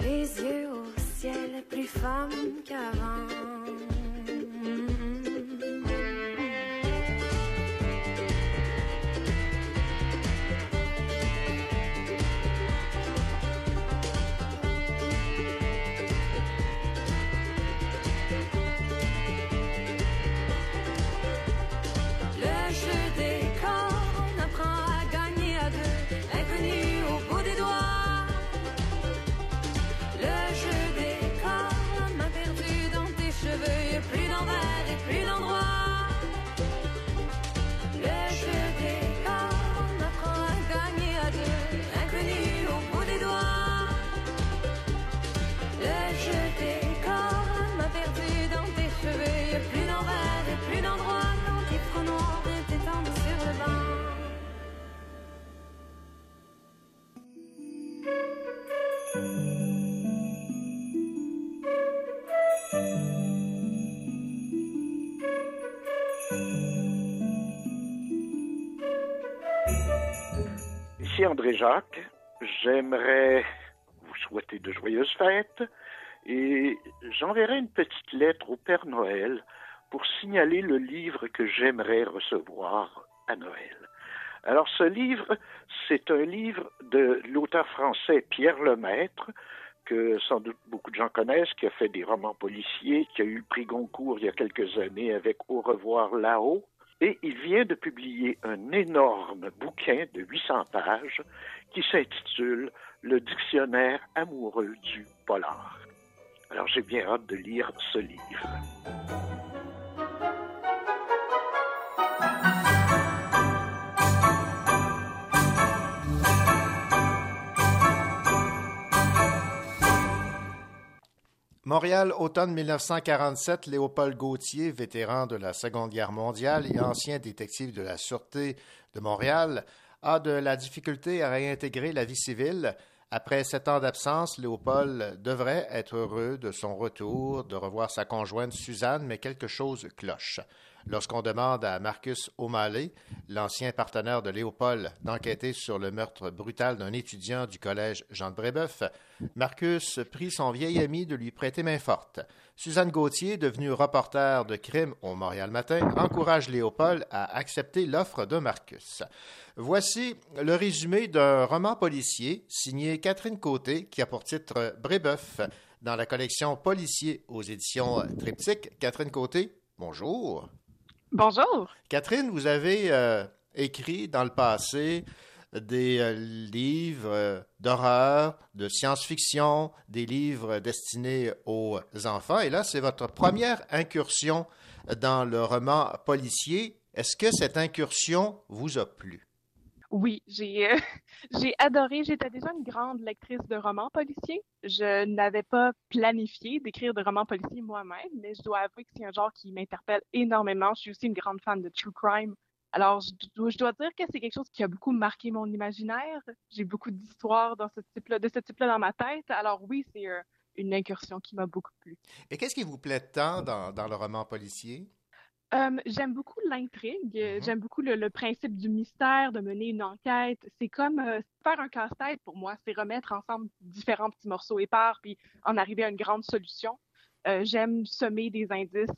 les yeux au ciel, plus femme qu'avant. André Jacques. J'aimerais vous souhaiter de joyeuses fêtes et j'enverrai une petite lettre au Père Noël pour signaler le livre que j'aimerais recevoir à Noël. Alors ce livre, c'est un livre de l'auteur français Pierre Lemaître, que sans doute beaucoup de gens connaissent, qui a fait des romans policiers, qui a eu le prix Goncourt il y a quelques années avec Au revoir là-haut. Et il vient de publier un énorme bouquin de 800 pages qui s'intitule Le dictionnaire amoureux du polar. Alors j'ai bien hâte de lire ce livre. Montréal, automne 1947, Léopold Gauthier, vétéran de la Seconde Guerre mondiale et ancien détective de la Sûreté de Montréal, a de la difficulté à réintégrer la vie civile. Après sept ans d'absence, Léopold devrait être heureux de son retour, de revoir sa conjointe Suzanne, mais quelque chose cloche. Lorsqu'on demande à Marcus O'Malley, l'ancien partenaire de Léopold, d'enquêter sur le meurtre brutal d'un étudiant du collège Jean de Brébeuf, Marcus prie son vieil ami de lui prêter main forte. Suzanne Gauthier, devenue reporter de crime au Montréal Matin, encourage Léopold à accepter l'offre de Marcus. Voici le résumé d'un roman policier signé Catherine Côté qui a pour titre Brébeuf dans la collection Policier aux éditions Triptyque. Catherine Côté, bonjour. Bonjour. Catherine, vous avez euh, écrit dans le passé des euh, livres euh, d'horreur, de science-fiction, des livres destinés aux enfants. Et là, c'est votre première incursion dans le roman policier. Est-ce que cette incursion vous a plu? Oui, j'ai euh, [laughs] j'ai adoré. J'étais déjà une grande lectrice de romans policiers. Je n'avais pas planifié d'écrire de romans policiers moi-même, mais je dois avouer que c'est un genre qui m'interpelle énormément. Je suis aussi une grande fan de true crime. Alors, je dois, dire que c'est quelque chose qui a beaucoup marqué mon imaginaire. J'ai beaucoup d'histoires de ce type-là dans ma tête. Alors oui, c'est euh, une incursion qui m'a beaucoup plu. Et qu'est-ce qui vous plaît tant dans, dans le roman policier? Euh, j'aime beaucoup l'intrigue, Mhm. j'aime beaucoup le, le principe du mystère, de mener une enquête. C'est comme euh, faire un casse-tête pour moi, c'est remettre ensemble différents petits morceaux épars puis en arriver à une grande solution. Euh, j'aime semer des indices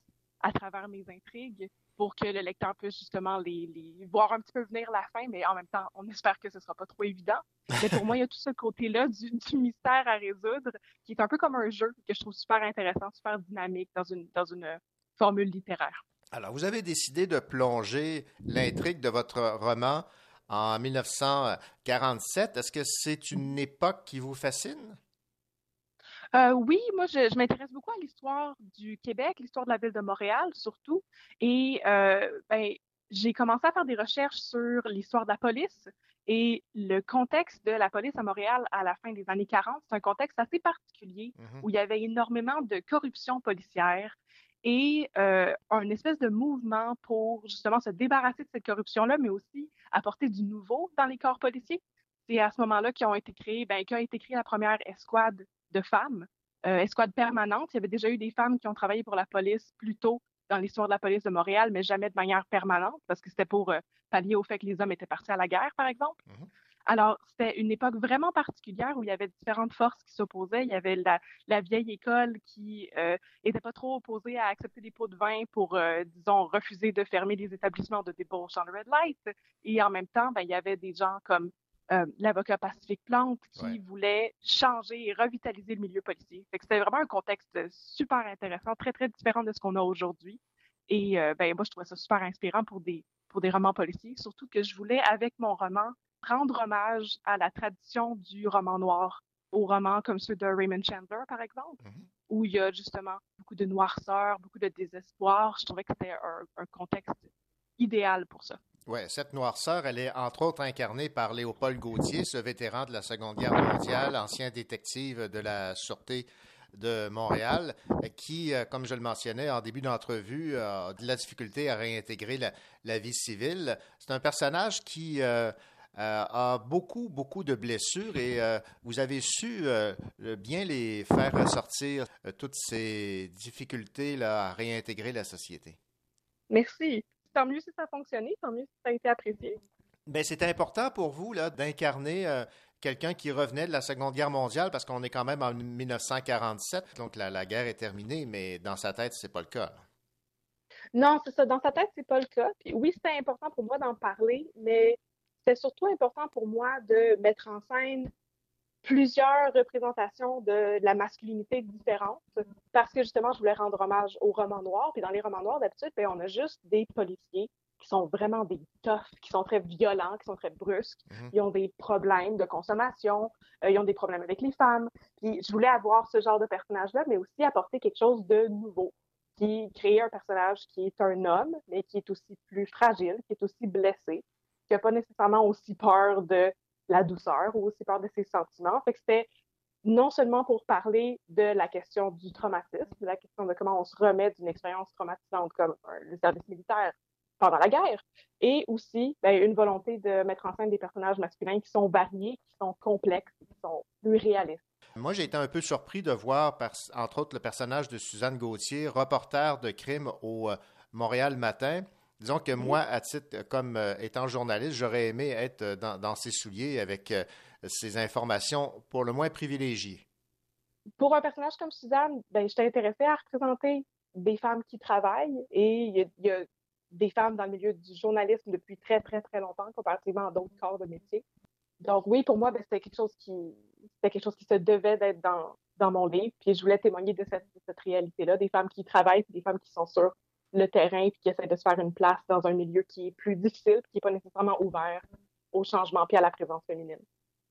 à travers mes intrigues pour que le lecteur puisse justement les, les voir un petit peu venir la fin, mais en même temps, on espère que ce sera pas trop évident. Mais pour moi, il y a tout ce côté-là du, du mystère à résoudre qui est un peu comme un jeu que je trouve super intéressant, super dynamique dans une, dans une formule littéraire. Alors, vous avez décidé de plonger l'intrigue de votre roman en 1947. Est-ce que c'est une époque qui vous fascine? Euh, oui, moi, je, je m'intéresse beaucoup à l'histoire du Québec, l'histoire de la ville de Montréal surtout. Et euh, ben, j'ai commencé à faire des recherches sur l'histoire de la police et le contexte de la police à Montréal à la fin des années 40. C'est un contexte assez particulier où il y avait énormément de corruption policière et euh, un espèce de mouvement pour justement se débarrasser de cette corruption-là, mais aussi apporter du nouveau dans les corps policiers. C'est à ce moment-là qu'ont été créés, ben, qu'a été créée la première escouade de femmes, euh, escouade permanente. Il y avait déjà eu des femmes qui ont travaillé pour la police plus tôt dans l'histoire de la police de Montréal, mais jamais de manière permanente, parce que c'était pour euh, pallier au fait que les hommes étaient partis à la guerre, par exemple. Alors, c'était une époque vraiment particulière où il y avait différentes forces qui s'opposaient. Il y avait la, la vieille école qui euh, était pas trop opposée à accepter des pots de vin pour, euh, disons, refuser de fermer les établissements de débauche en red light. Et en même temps, ben, il y avait des gens comme euh, l'avocat Pacifique Plante qui Ouais. voulait changer et revitaliser le milieu policier. Fait que c'était vraiment un contexte super intéressant, très, très différent de ce qu'on a aujourd'hui. Et euh, ben, moi, je trouvais ça super inspirant pour des, pour des romans policiers, surtout que je voulais, avec mon roman, rendre hommage à la tradition du roman noir, aux romans comme ceux de Raymond Chandler, par exemple, où il y a justement beaucoup de noirceur, beaucoup de désespoir. Je trouvais que c'était un, un contexte idéal pour ça. Oui, cette noirceur, elle est entre autres incarnée par Léopold Gauthier, ce vétéran de la Seconde Guerre mondiale, ancien détective de la Sûreté de Montréal, qui, euh, comme je le mentionnais en début d'entrevue, a de la difficulté à réintégrer la, la vie civile. C'est un personnage qui euh, euh, a beaucoup, beaucoup de blessures et euh, vous avez su euh, bien les faire ressortir, euh, toutes ces difficultés-là à réintégrer la société. Merci. Tant mieux si ça a fonctionné, tant mieux si ça a été apprécié. Ben, c'était important pour vous là, d'incarner quelqu'un qui revenait de la Seconde Guerre mondiale parce qu'on est quand même en 1947, donc la, la guerre est terminée, mais dans sa tête, c'est pas le cas. Non, c'est ça. Dans sa tête, c'est pas le cas. Puis oui, c'était important pour moi d'en parler, mais c'était surtout important pour moi de mettre en scène plusieurs représentations de la masculinité différentes parce que justement, je voulais rendre hommage aux romans noirs. Puis dans les romans noirs, d'habitude, ben, on a juste des policiers qui sont vraiment des toughs, qui sont très violents, qui sont très brusques. Mhm. Ils ont des problèmes de consommation, euh, ils ont des problèmes avec les femmes. Puis je voulais avoir ce genre de personnage-là, mais aussi apporter quelque chose de nouveau, qui créer un personnage qui est un homme, mais qui est aussi plus fragile, qui est aussi blessé, qui n'a pas nécessairement aussi peur de la douceur ou aussi peur de ses sentiments. Fait que c'était non seulement pour parler de la question du traumatisme, de la question de comment on se remet d'une expérience traumatisante comme le service militaire pendant la guerre, et aussi ben, une volonté de mettre en scène des personnages masculins qui sont variés, qui sont complexes, qui sont plus réalistes. Moi, j'ai été un peu surpris de voir, entre autres, le personnage de Suzanne Gauthier, reporter de crime au euh, Montréal Matin. Disons que moi, à titre euh, comme euh, étant journaliste, j'aurais aimé être euh, dans, dans ses souliers avec euh, ces informations pour le moins privilégiées. Pour un personnage comme Suzanne, ben, j'étais intéressée à représenter des femmes qui travaillent et il y, a- des femmes dans le milieu du journalisme depuis très, très, très longtemps, comparativement à d'autres corps de métier. Donc oui, pour moi, ben, c'était quelque chose qui c'était quelque chose qui se devait d'être dans, dans mon livre. Puis je voulais témoigner de cette, cette réalité-là, des femmes qui travaillent, des femmes qui sont sur le terrain, puis qui essaient de se faire une place dans un milieu qui est plus difficile, puis qui n'est pas nécessairement ouvert au changement, puis à la présence féminine.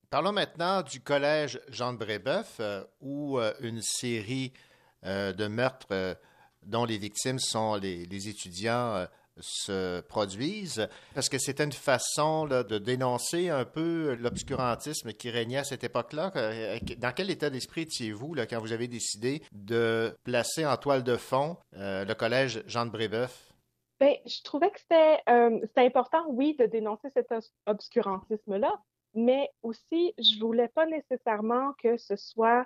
Parlons maintenant du collège Jean de Brébeuf, euh, où euh, une série euh, de meurtres dont les victimes sont les, étudiants se produisent, parce que c'était une façon là, de dénoncer un peu l'obscurantisme qui régnait à cette époque-là. Euh, Dans quel état d'esprit étiez-vous quand vous avez décidé de placer en toile de fond euh, le collège Jean de Brébeuf? Ben, je trouvais que c'était euh, important, oui, de dénoncer cet obscurantisme-là, mais aussi, je voulais pas nécessairement que ce soit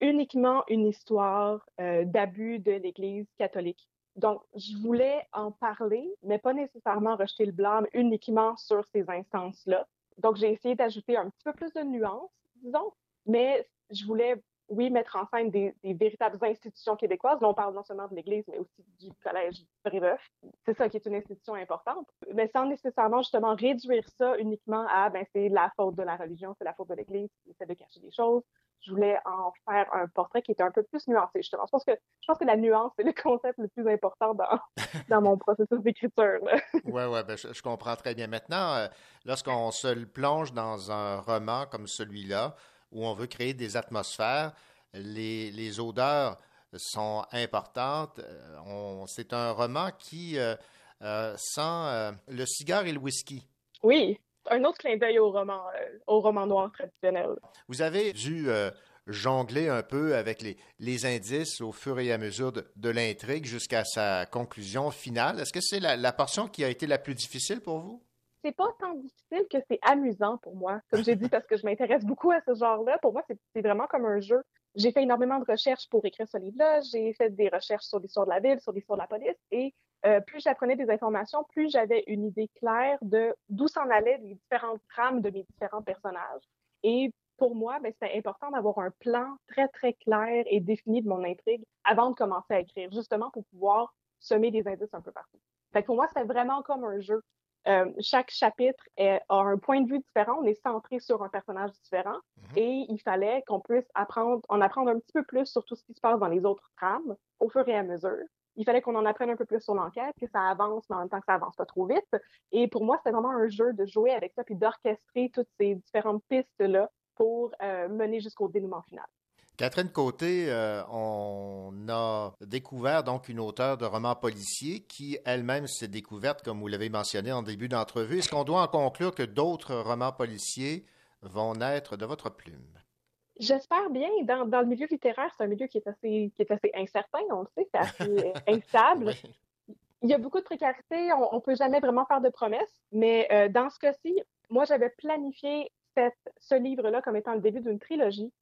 uniquement une histoire euh, d'abus de l'Église catholique. Donc, je voulais en parler, mais pas nécessairement rejeter le blâme uniquement sur ces instances-là. Donc, j'ai essayé d'ajouter un petit peu plus de nuances, disons, mais je voulais, oui, mettre en scène des, véritables institutions québécoises. Là, on parle non seulement de l'Église, mais aussi du Collège Brébeuf. C'est ça qui est une institution importante, mais sans nécessairement justement réduire ça uniquement à, ben, c'est la faute de la religion, c'est la faute de l'Église qui essaie de cacher des choses. Je voulais en faire un portrait qui était un peu plus nuancé, justement. Je pense que, je pense que la nuance, c'est le concept le plus important dans, [laughs] dans mon processus d'écriture. Oui, oui, ben, je, je comprends très bien. Maintenant, euh, lorsqu'on se plonge dans un roman comme celui-là, où on veut créer des atmosphères, les, les odeurs sont importantes. Euh, C'est un roman qui euh, euh, sent le cigare et le whisky. Oui, un autre clin d'œil au roman, euh, au roman noir traditionnel. Vous avez dû euh, jongler un peu avec les, les indices au fur et à mesure de, de l'intrigue jusqu'à sa conclusion finale. Est-ce que c'est la, la portion qui a été la plus difficile pour vous? c'est pas tant difficile que c'est amusant pour moi. Comme j'ai dit, parce que je m'intéresse [laughs] beaucoup à ce genre-là. Pour moi, c'est c'est vraiment comme un jeu. J'ai fait énormément de recherches pour écrire ce livre-là. J'ai fait des recherches sur l'histoire de la ville, sur l'histoire de la police. Et euh, plus j'apprenais des informations, plus j'avais une idée claire de d'où s'en allaient les différentes trames de mes différents personnages. Et pour moi, ben, c'était important d'avoir un plan très, très clair et défini de mon intrigue avant de commencer à écrire, justement pour pouvoir semer des indices un peu partout. Fait que pour moi, c'était vraiment comme un jeu. Euh, chaque chapitre est- a un point de vue différent, on est centré sur un personnage différent et il fallait qu'on puisse apprendre, en apprendre un petit peu plus sur tout ce qui se passe dans les autres trames au fur et à mesure. Il fallait qu'on en apprenne un peu plus sur l'enquête, que ça avance, mais en même temps que ça avance pas trop vite. Et pour moi, c'était vraiment un jeu de jouer avec ça puis d'orchestrer toutes ces différentes pistes-là pour euh, mener jusqu'au dénouement final. Catherine Côté, euh, on a découvert donc une auteure de romans policiers qui elle-même s'est découverte, comme vous l'avez mentionné en début d'entrevue. Est-ce qu'on doit en conclure que d'autres romans policiers vont naître de votre plume? J'espère bien. Dans, dans le milieu littéraire, c'est un milieu qui est assez, qui est assez incertain, on le sait, c'est assez [laughs] instable. Il y a beaucoup de précarité, on ne peut jamais vraiment faire de promesses, mais euh, dans ce cas-ci, moi, j'avais planifié cette, ce livre-là comme étant le début d'une trilogie.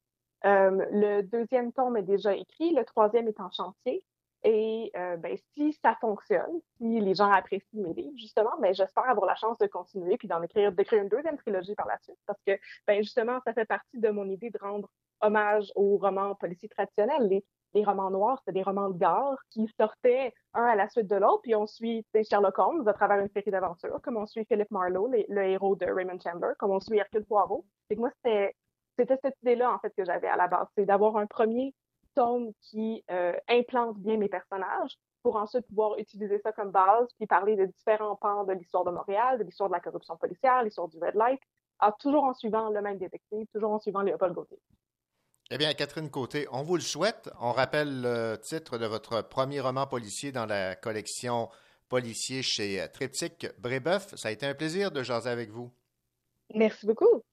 Euh, le deuxième tome est déjà écrit, le troisième est en chantier. Et euh, ben, si ça fonctionne, si les gens apprécient mes livres, justement, ben, j'espère avoir la chance de continuer puis d'en écrire, d'écrire une deuxième trilogie par la suite. Parce que, ben, justement, ça fait partie de mon idée de rendre hommage aux romans policiers traditionnels. Les, les romans noirs, c'était des romans de gare qui sortaient un à la suite de l'autre, puis on suit Sherlock Holmes à travers une série d'aventures, comme on suit Philip Marlowe, le héros de Raymond Chandler, comme on suit Hercule Poirot. Et moi, c'était c'était cette idée-là, en fait, que j'avais à la base. C'est d'avoir un premier tome qui euh, implante bien mes personnages pour ensuite pouvoir utiliser ça comme base puis parler de différents pans de l'histoire de Montréal, de l'histoire de la corruption policière, l'histoire du Red Light, ah, toujours en suivant le même détective, toujours en suivant Léopold Gauthier. Eh bien, Catherine Côté, on vous le souhaite. On rappelle le titre de votre premier roman policier dans la collection policier chez Triptyque Brébeuf. Ça a été un plaisir de jaser avec vous. Merci beaucoup.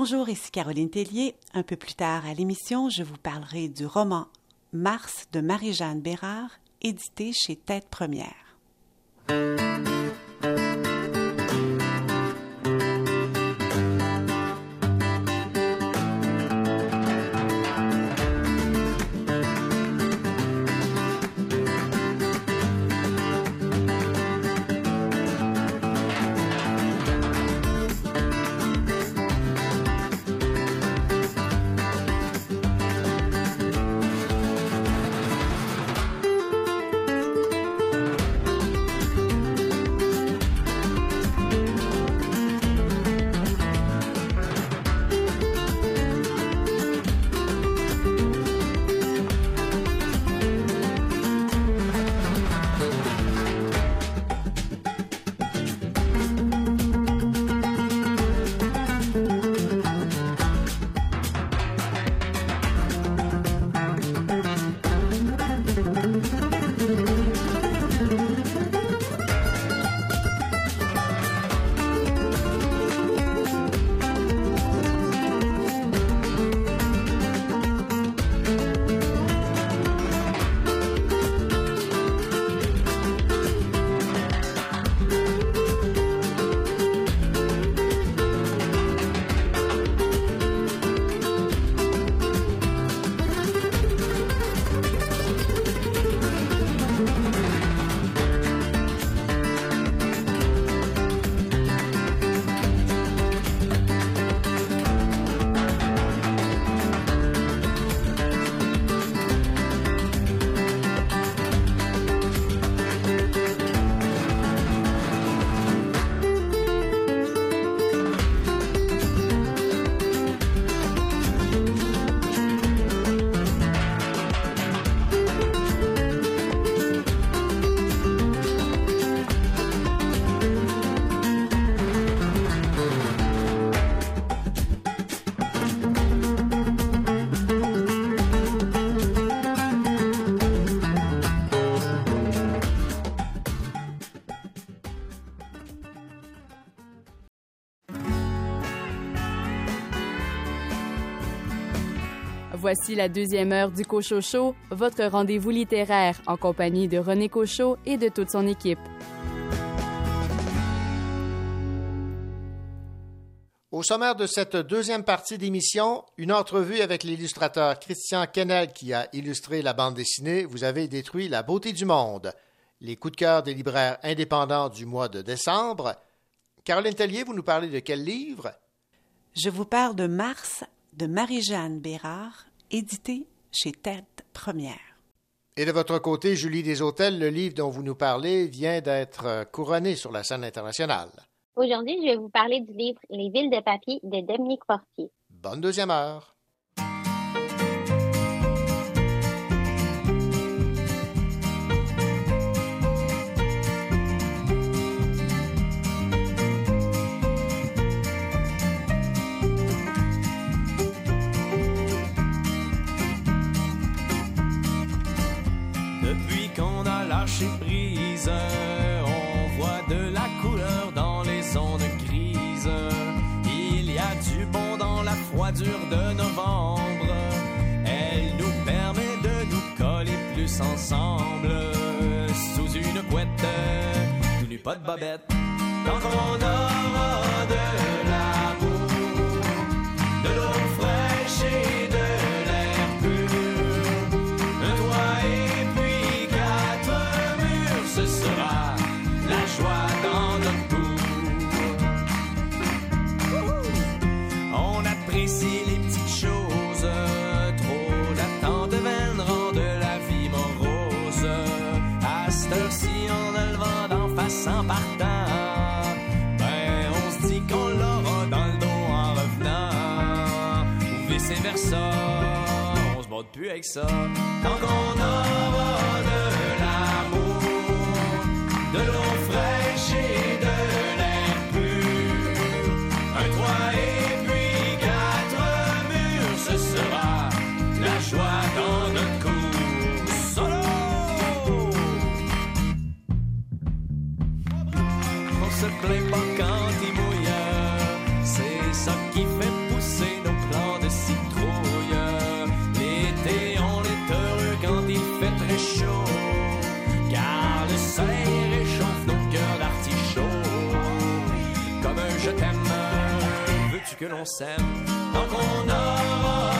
Bonjour, ici Caroline Tellier. Un peu plus tard à l'émission, je vous parlerai du roman Mars de Marie-Jeanne Bérard, édité chez Tête Première. Voici la deuxième heure du Cochocho, votre rendez-vous littéraire en compagnie de René Cochot et de toute son équipe. Au sommaire de cette deuxième partie d'émission, une entrevue avec l'illustrateur Christian Kennel qui a illustré la bande dessinée Vous avez détruit la beauté du monde. Les coups de cœur des libraires indépendants du mois de décembre. Caroline Tellier, vous nous parlez de quel livre? Je vous parle de Mars de Marie-Jeanne Bérard, édité chez Tête Première. Et de votre côté, Julie Deshôtels, le livre dont vous nous parlez vient d'être couronné sur la scène internationale. Aujourd'hui, je vais vous parler du livre Les villes de papier de Dominique Fortier. Bonne deuxième heure. On voit de la couleur dans les ondes grises. Il y a du bon dans la froidure de novembre. Elle nous permet de nous coller plus ensemble. Sous une couette, tout nu pas de babette. Qu'on aura de l'amour, plus avec ça. Tant qu'on aura de l'amour, de l'eau fraîche et de l'air pur, un toit et puis quatre murs, ce sera la joie dans notre cour. Solo! On se pas que l'on s'aime. Tant qu'on aura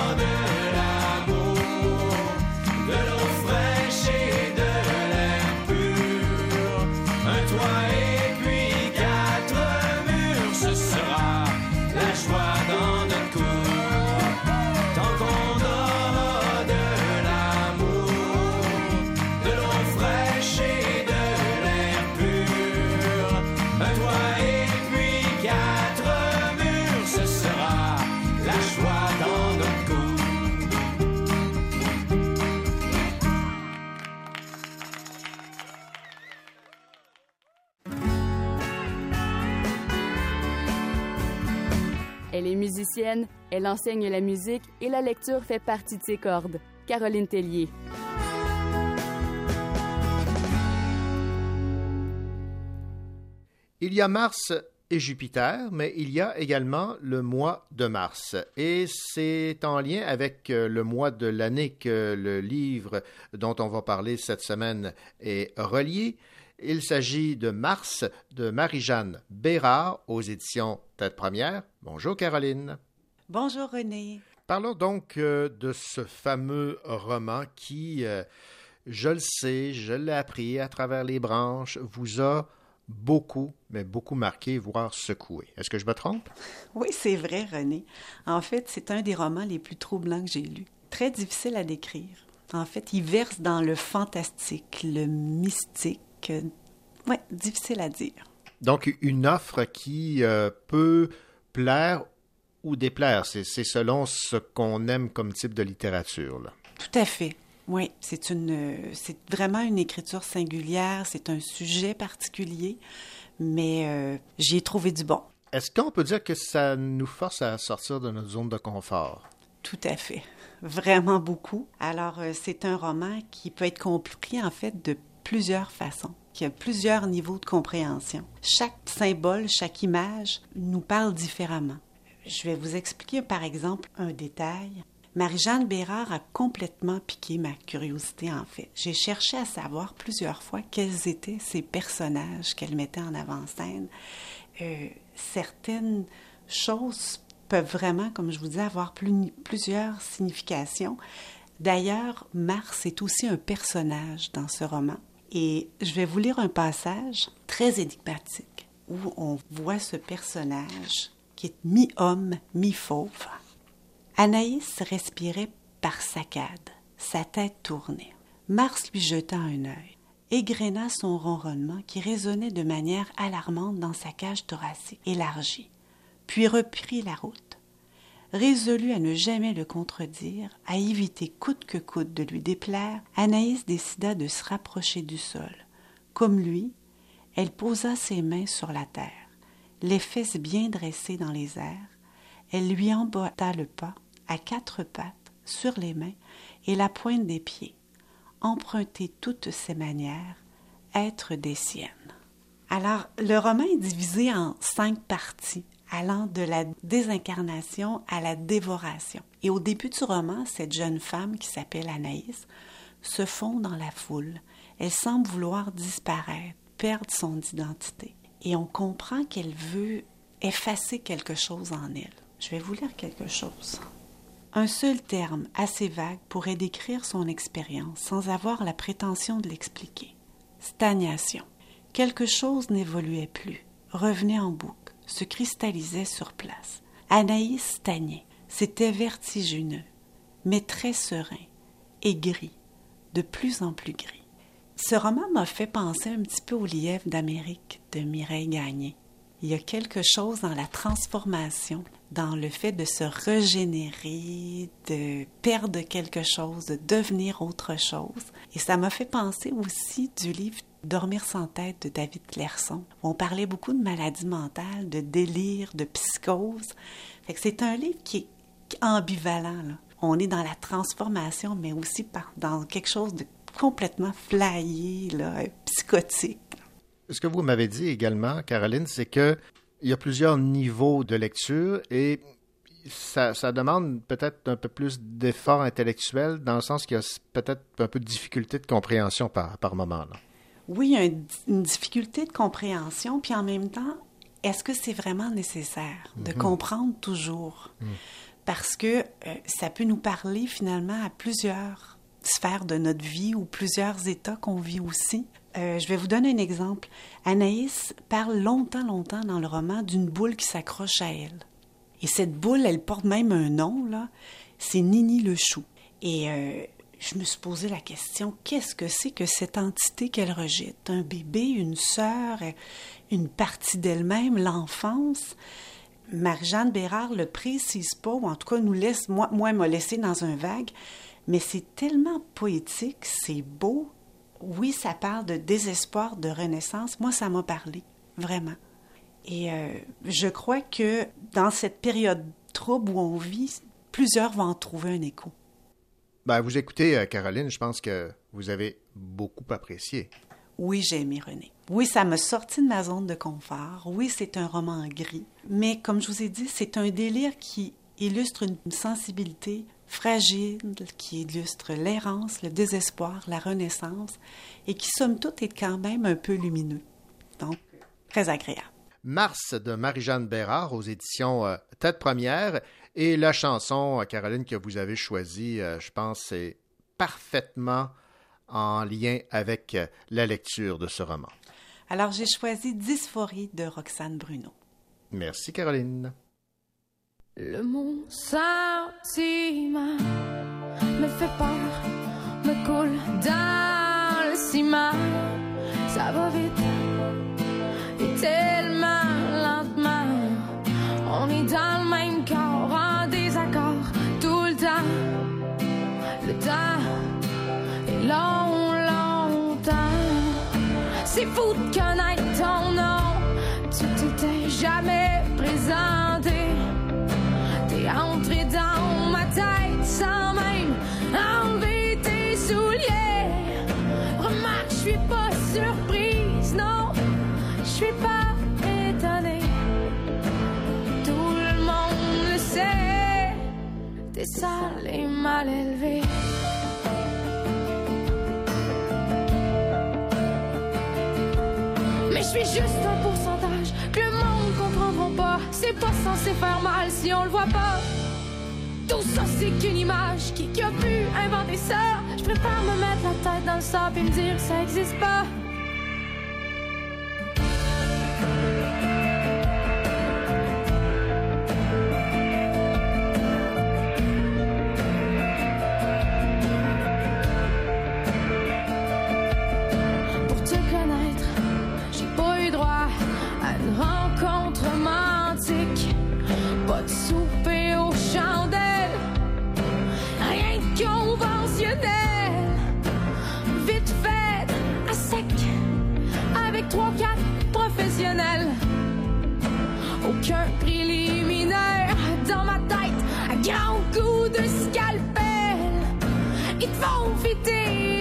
Elle est musicienne, elle enseigne la musique et la lecture fait partie de ses cordes. Caroline Tellier. Il y a Mars et Jupiter, mais il y a également le mois de mars. Et c'est en lien avec euh, le mois de l'année que le livre dont on va parler cette semaine est relié. Il s'agit de Mars de Marie-Jeanne Bérard aux éditions Tête Première. Bonjour Caroline. Bonjour René. Parlons donc euh, de ce fameux roman qui, euh, je le sais, je l'ai appris à travers les branches, vous a beaucoup, mais beaucoup marqué, voire secoué. Est-ce que je me trompe? [laughs] Oui, c'est vrai, René. En fait, c'est un des romans les plus troublants que j'ai lus. Très difficile à décrire. En fait, il verse dans le fantastique, le mystique. Oui, difficile à dire. Donc, une offre qui euh, peut plaire ou déplaire. C'est c'est selon ce qu'on aime comme type de littérature. là. Tout à fait. Oui, c'est une, c'est vraiment une écriture singulière. C'est un sujet particulier, mais euh, j'y ai trouvé du bon. Est-ce qu'on peut dire que ça nous force à sortir de notre zone de confort? Tout à fait. Vraiment beaucoup. Alors, euh, c'est un roman qui peut être compris, en fait, de plusieurs façons, qui a plusieurs niveaux de compréhension. Chaque symbole, chaque image nous parle différemment. Je vais vous expliquer, par exemple, un détail. Marie-Jeanne Bérard a complètement piqué ma curiosité, en fait. J'ai cherché à savoir plusieurs fois quels étaient ces personnages qu'elle mettait en avant-scène. Euh, certaines choses peuvent vraiment, comme je vous dis, avoir plus- plusieurs significations. D'ailleurs, Mars est aussi un personnage dans ce roman. Et je vais vous lire un passage très énigmatique où on voit ce personnage qui est mi-homme, mi-fauve. Anaïs respirait par saccades, sa tête tournait. Mars lui jeta un œil, égrena son ronronnement qui résonnait de manière alarmante dans sa cage thoracique élargie, puis reprit la route. Résolue à ne jamais le contredire, à éviter coûte que coûte de lui déplaire, Anaïs décida de se rapprocher du sol. Comme lui, elle posa ses mains sur la terre, les fesses bien dressées dans les airs. Elle lui emboîta le pas, à quatre pattes, sur les mains et la pointe des pieds. Emprunter toutes ses manières, être des siennes. Alors, le roman est divisé en cinq parties, allant de la désincarnation à la dévoration. Et au début du roman, cette jeune femme qui s'appelle Anaïs se fond dans la foule. Elle semble vouloir disparaître, perdre son identité. Et on comprend qu'elle veut effacer quelque chose en elle. Je vais vous lire quelque chose. Un seul terme assez vague pourrait décrire son expérience sans avoir la prétention de l'expliquer. Stagnation. Quelque chose n'évoluait plus, revenait en boucle, se cristallisait sur place. Anaïs stagnait. C'était vertigineux, mais très serein, et gris, de plus en plus gris. Ce roman m'a fait penser un petit peu au lièvre d'Amérique de Mireille Gagné. Il y a quelque chose dans la transformation, dans le fait de se régénérer, de perdre quelque chose, de devenir autre chose. Et ça m'a fait penser aussi du livre Dormir sans tête de David Clairson. où On parlait beaucoup de maladies mentales, de délire, de psychose. C'est un livre qui est ambivalent. On est dans la transformation, mais aussi dans quelque chose de complètement flyé, psychotique. Ce que vous m'avez dit également, Caroline, c'est que il y a plusieurs niveaux de lecture et ça, ça demande peut-être un peu plus d'effort intellectuel dans le sens qu'il y a peut-être un peu de difficulté de compréhension par, par moment. là. Oui, une, une difficulté de compréhension, puis en même temps, est-ce que c'est vraiment nécessaire de Mhm. comprendre toujours? Parce que euh, ça peut nous parler finalement à plusieurs sphères de notre vie ou plusieurs états qu'on vit aussi. Euh, je vais vous donner un exemple. Anaïs parle longtemps, longtemps dans le roman d'une boule qui s'accroche à elle. Et cette boule, elle porte même un nom, là. C'est Nini le chou. Et euh, je me suis posé la question, qu'est-ce que c'est que cette entité qu'elle rejette? Un bébé, une sœur, une partie d'elle-même, l'enfance? Marie-Jeanne Bérard le précise pas, ou en tout cas nous laisse, moi, moi, m'a laissé dans un vague, mais c'est tellement poétique, c'est beau. Oui, ça parle de désespoir, de renaissance. Moi, ça m'a parlé, vraiment. Et euh, je crois que dans cette période trouble où on vit, plusieurs vont en trouver un écho. Ben, vous écoutez, euh, Caroline, je pense que vous avez beaucoup apprécié. Oui, j'ai aimé René. Oui, ça m'a sorti de ma zone de confort. Oui, c'est un roman gris. Mais comme je vous ai dit, c'est un délire qui illustre une sensibilité fragile, qui illustre l'errance, le désespoir, la renaissance, et qui, somme toute, est quand même un peu lumineux. Donc, très agréable. Mars de Marie-Jeanne Bérard aux éditions euh, Tête Première. Et la chanson, euh, Caroline, que vous avez choisie, euh, je pense, c'est parfaitement en lien avec euh, la lecture de ce roman. Alors, j'ai choisi Dysphorie de Roxane Bruno. Merci, Caroline. Le mot sentiment me fait peur, me coule dans le ciment. Ça va vite et tellement lentement. On est dans le même corps, en désaccord tout le temps. Le temps est long, longtemps. C'est fou de connaître ton nom. Tu t'étais jamais et mal élevé. Mais je suis juste un pourcentage que le monde comprendra pas. C'est pas censé faire mal si on le voit pas. Tout ça, c'est qu'une image. Qui, qui a pu inventer ça? Je préfère me mettre la tête dans le sable et me dire que ça existe pas.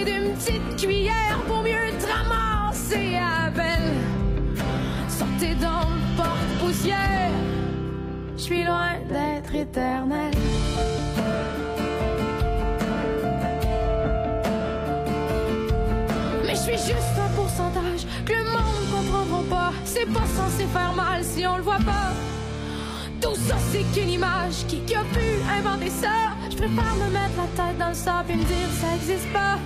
D'une petite cuillère pour mieux te ramasser à peine. Sortez dans le porte-poussière, je suis loin d'être éternel. Mais je suis juste un pourcentage que le monde comprendra pas. C'est pas censé faire mal si on le voit pas. Tout ça, c'est qu'une image. Qui, qui a pu inventer ça? Je préfère me mettre la tête dans le sable et me dire ça existe pas.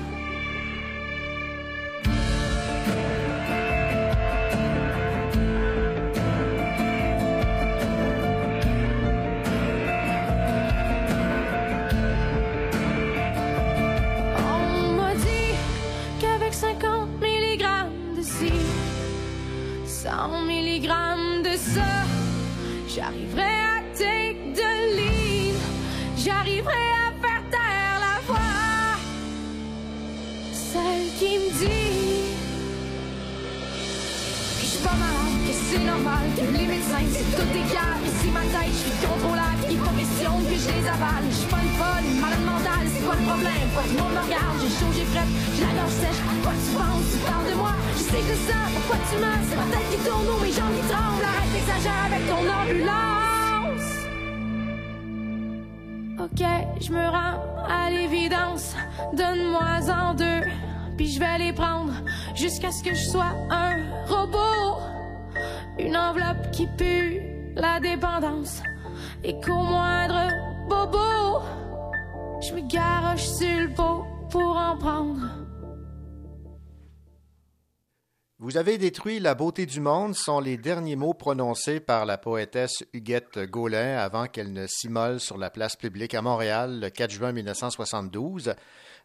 Je me rends à l'évidence, donne-moi en deux, puis je vais les prendre jusqu'à ce que je sois un robot. Une enveloppe qui pue la dépendance et qu'au moindre bobo, je me garoche sur le pot pour en prendre. Vous avez détruit la beauté du monde sont les derniers mots prononcés par la poétesse Huguette Gaulin avant qu'elle ne s'immole sur la place publique à Montréal le 4 juin 1972.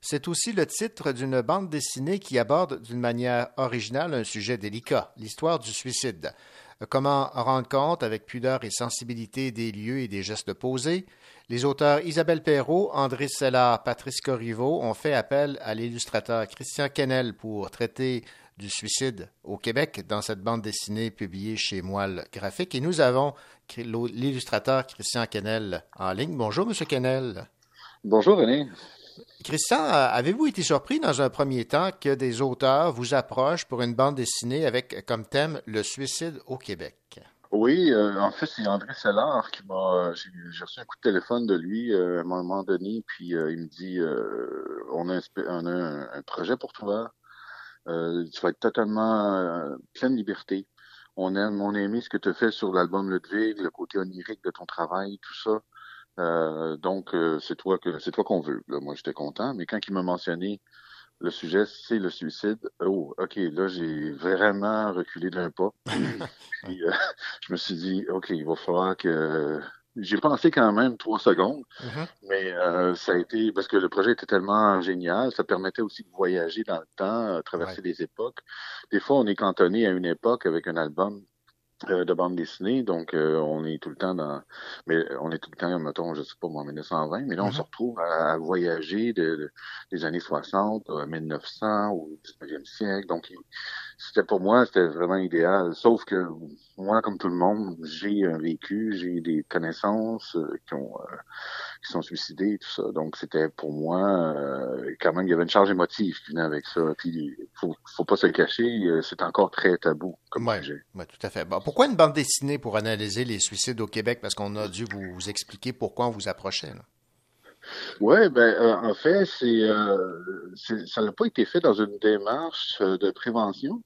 C'est aussi le titre d'une bande dessinée qui aborde d'une manière originale un sujet délicat, l'histoire du suicide. Comment rendre compte avec pudeur et sensibilité des lieux et des gestes posés? Les auteurs Isabelle Perrault, André Sellard, Patrice Corriveau ont fait appel à l'illustrateur Christian Kennel pour traiter du suicide au Québec dans cette bande dessinée publiée chez Moelle Graphique. Et nous avons l'illustrateur Christian Kennel en ligne. Bonjour, Monsieur Kennel. Bonjour, René. Christian, avez-vous été surpris dans un premier temps que des auteurs vous approchent pour une bande dessinée avec comme thème le suicide au Québec? Oui, euh, en fait, c'est André Sellard qui m'a. J'ai reçu un coup de téléphone de lui euh, à un moment donné, puis euh, il me dit on a, un, spé- on a un, un projet pour toi. Euh, tu vas être totalement euh, pleine liberté. On aime, on a aimé ce que tu fais sur l'album Ludwig, le côté onirique de ton travail, tout ça. Euh, donc, euh, c'est toi que c'est toi qu'on veut. Là, moi, j'étais content, mais quand il m'a mentionné le sujet, c'est le suicide. Oh, ok, là, j'ai vraiment reculé d'un pas. [laughs] Puis, euh, je me suis dit, ok, il va falloir que. J'ai pensé quand même trois secondes, mais euh, ça a été parce que le projet était tellement génial, ça permettait aussi de voyager dans le temps, euh, traverser des époques. Des fois, on est cantonné à une époque avec un album euh, de bande dessinée, donc euh, on est tout le temps dans, mais on est tout le temps, mettons, je sais pas moi, en 1920, mais là on se retrouve à, à voyager de, de- des années 60 à 1900 au 19e siècle, donc il- c'était pour moi, c'était vraiment idéal. Sauf que moi, comme tout le monde, j'ai un vécu, j'ai des connaissances euh, qui ont euh, qui sont suicidés et tout ça. Donc c'était pour moi euh, quand même il y avait une charge émotive qui venait avec ça. Puis faut faut pas se le cacher, euh, c'est encore très tabou comme Ouais, sujet. ouais, tout à fait. Bon, pourquoi une bande dessinée pour analyser les suicides au Québec? Parce qu'on a dû vous, vous expliquer pourquoi on vous approchait. là. Ouais, ben euh, en fait, c'est euh, ça n'a pas été fait dans une démarche euh, de prévention,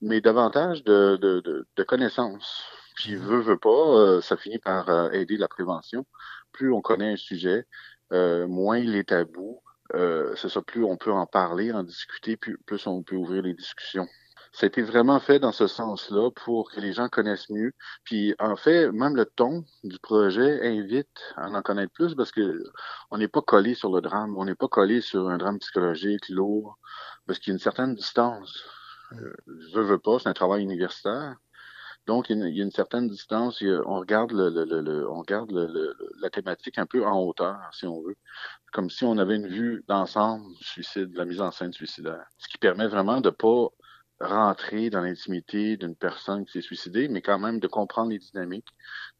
mais davantage de, de, de, de connaissance. Puis veut, veut pas, euh, ça finit par euh, aider la prévention. Plus on connaît un sujet, euh, moins il est tabou. Euh, c'est ça, plus on peut en parler, en discuter, plus, plus on peut ouvrir les discussions. Ça a été vraiment fait dans ce sens-là pour que les gens connaissent mieux. Puis en fait, même le ton du projet invite à en connaître plus parce que on n'est pas collé sur le drame, on n'est pas collé sur un drame psychologique lourd, parce qu'il y a une certaine distance. Euh, je veux, veux pas, c'est un travail universitaire. Donc, il y a une, certaine distance. on regarde, le, le- le- le- on regarde la thématique un peu en hauteur, si on veut. Comme si on avait une vue d'ensemble du suicide, de la mise en scène suicidaire. Ce qui permet vraiment de pas rentrer dans l'intimité d'une personne qui s'est suicidée, mais quand même de comprendre les dynamiques,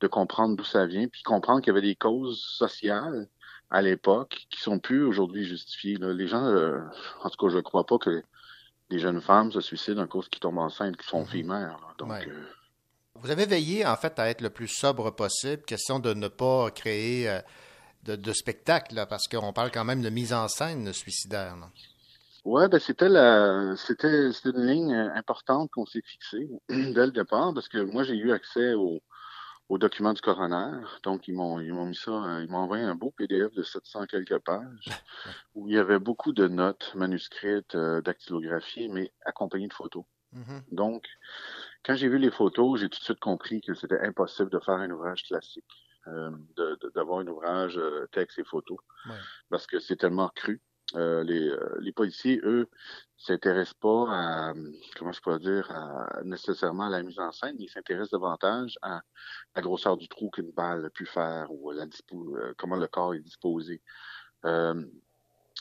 de comprendre d'où ça vient, puis comprendre qu'il y avait des causes sociales à l'époque qui sont plus aujourd'hui justifiées. là. Les gens, euh, en tout cas, je crois pas que des jeunes femmes se suicident à cause qu'ils tombent enceintes, qu'ils sont filles mères. Donc, Ouais. euh, Vous avez veillé, en fait, à être le plus sobre possible, question de ne pas créer euh, de, de spectacle, là, parce qu'on parle quand même de mise en scène suicidaire. là. Ouais, ben c'était la, c'était, c'était une ligne euh, importante qu'on s'est fixée [clears throat] dès le départ, parce que moi j'ai eu accès au, aux documents du coroner, donc ils m'ont, ils m'ont mis ça, euh, ils m'ont envoyé un beau PDF de 700 quelques pages [laughs] où il y avait beaucoup de notes manuscrites, euh, dactylographiées, mais accompagnées de photos. Donc, quand j'ai vu les photos, j'ai tout de suite compris que c'était impossible de faire un ouvrage classique, euh, de- de- d'avoir un ouvrage euh, texte et photos, parce que c'est tellement cru. Euh, les, euh, les policiers, eux, s'intéressent pas à, comment je pourrais dire, à, nécessairement à la mise en scène, ils s'intéressent davantage à la grosseur du trou qu'une balle a pu faire ou la dispo, euh, comment le corps est disposé. Euh,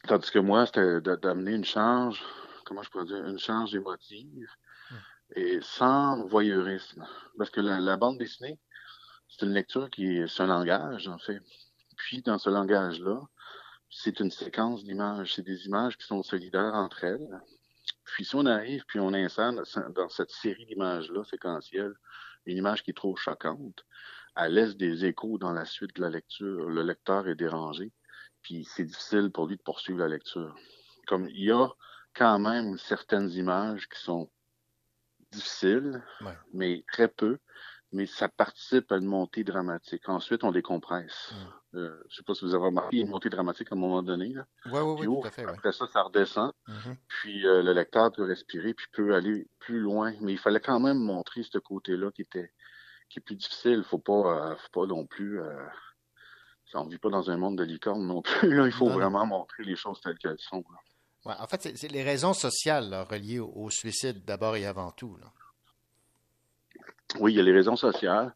tandis que moi, c'était d'amener une charge, comment je pourrais dire, une charge émotive et sans voyeurisme. Parce que la, la bande dessinée, c'est une lecture qui est, c'est un langage, en fait. Puis, dans ce langage-là, c'est une séquence d'images. C'est des images qui sont solidaires entre elles. Puis, si on arrive, puis on insère dans- cette série d'images-là, séquentielle, une image qui est trop choquante, elle laisse des échos dans la suite de la lecture. Le lecteur est dérangé, puis c'est difficile pour lui de poursuivre la lecture. Comme il y a quand même certaines images qui sont difficiles, mais très peu, mais ça participe à une montée dramatique. Ensuite, on décompresse. Euh, je sais pas si vous avez remarqué, il y a une montée dramatique à un moment donné. Là. Oui, oui, Puis oui, oh, tout à fait. ouais. Après ça, ça redescend. Mhm. Puis euh, le lecteur peut respirer, puis peut aller plus loin. Mais il fallait quand même montrer ce côté-là qui était qui est plus difficile. Faut pas, euh, faut pas non plus. On vit pas dans un monde de licorne non plus. Là, il faut Non, non. vraiment montrer les choses telles qu'elles sont. là. Ouais, en fait, c'est c'est les raisons sociales là, reliées au, au suicide d'abord et avant tout. là. Oui, il y a les raisons sociales.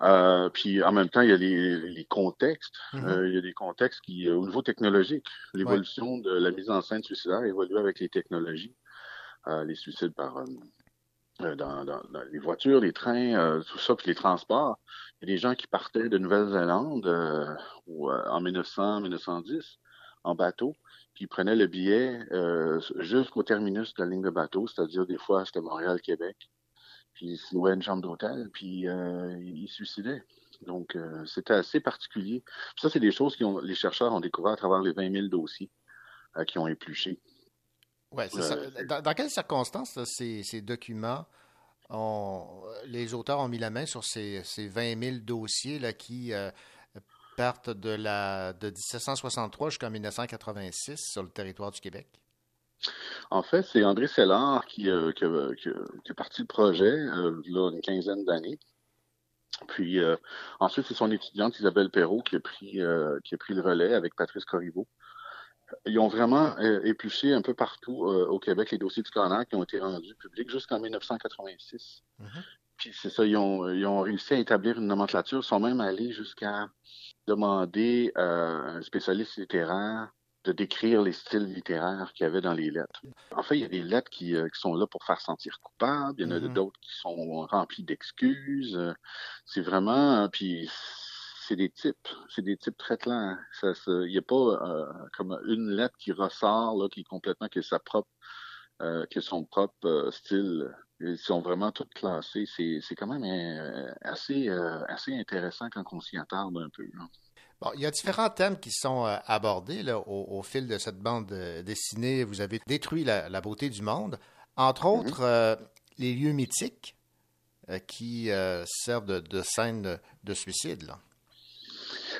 Euh, puis en même temps, il y a les, les contextes. Mhm. Euh, il y a des contextes qui, euh, au niveau technologique, l'évolution de la mise en scène suicidaire évolue avec les technologies. Euh, les suicides par euh, euh, dans, dans- dans les voitures, les trains, euh, tout ça, puis les transports. Il y a des gens qui partaient de Nouvelle-Zélande euh, ou, euh, en 1900-1910 en bateau, puis ils prenaient le billet euh, jusqu'au terminus de la ligne de bateau, c'est-à-dire des fois c'était Montréal-Québec puis ils se louaient une chambre d'hôtel, puis euh, ils se suicidaient. Donc, euh, c'était assez particulier. Puis ça, c'est des choses que les chercheurs ont découvert à travers les 20 000 dossiers euh, qui ont épluché. Ouais, c'est Euh, ça. Dans, dans quelles circonstances là, ces, ces documents, ont, les auteurs ont mis la main sur ces, ces 20 000 dossiers là, qui euh, partent de, la, de 1763 jusqu'en 1986 sur le territoire du Québec? En fait, c'est André Sellard qui, euh, qui, a- qui a- qui a parti le projet, euh, là, une quinzaine d'années. Puis euh, ensuite, c'est son étudiante Isabelle Perrault qui a pris, euh, qui a pris le relais avec Patrice Corriveau. Ils ont vraiment euh, épluché un peu partout euh, au Québec les dossiers du coroner qui ont été rendus publics jusqu'en 1986. Puis c'est ça, ils ont, ils ont réussi à établir une nomenclature, ils sont même allés jusqu'à demander euh, à un spécialiste littéraire de décrire les styles littéraires qu'il y avait dans les lettres. En fait, il y a des lettres qui, euh, qui sont là pour faire sentir coupable, il y en a Mhm. d'autres qui sont remplies d'excuses. C'est vraiment, euh, puis c'est des types, c'est des types très clairs. Il n'y a pas euh, comme une lettre qui ressort là, qui est complètement que sa propre, euh, que son propre euh, style. Ils sont vraiment toutes classées. C'est, c'est quand même euh, assez, euh, assez intéressant quand on s'y attarde un peu. là. Bon, il y a différents thèmes qui sont euh, abordés là, au, au fil de cette bande euh, dessinée. Vous avez détruit la, la beauté du monde. Entre autres, euh, les lieux mythiques euh, qui euh, servent de, de scène de, de suicide. Là.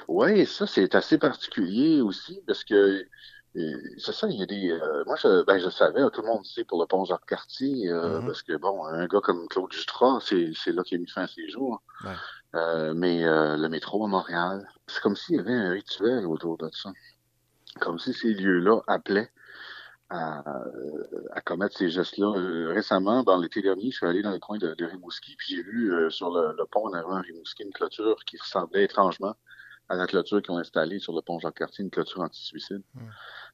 Oui, ça, c'est assez particulier aussi parce que c'est ça, il y a des. euh, moi, je, ben, je savais, tout le monde sait pour le pont Jacques-Cartier, euh, Mhm. parce que, bon, un gars comme Claude Jutras, c'est c'est là qu'il a mis fin à ses jours. Ouais. Euh, mais euh, le métro à Montréal, c'est comme s'il y avait un rituel autour de ça. Comme si ces lieux-là appelaient à, à commettre ces gestes-là. Euh, récemment, dans l'été dernier, je suis allé dans le coin de, de Rimouski, puis j'ai vu euh, sur le, le pont en avant Rimouski une clôture qui ressemblait étrangement à la clôture qu'ils ont installée sur le pont Jacques-Cartier, une clôture anti-suicide.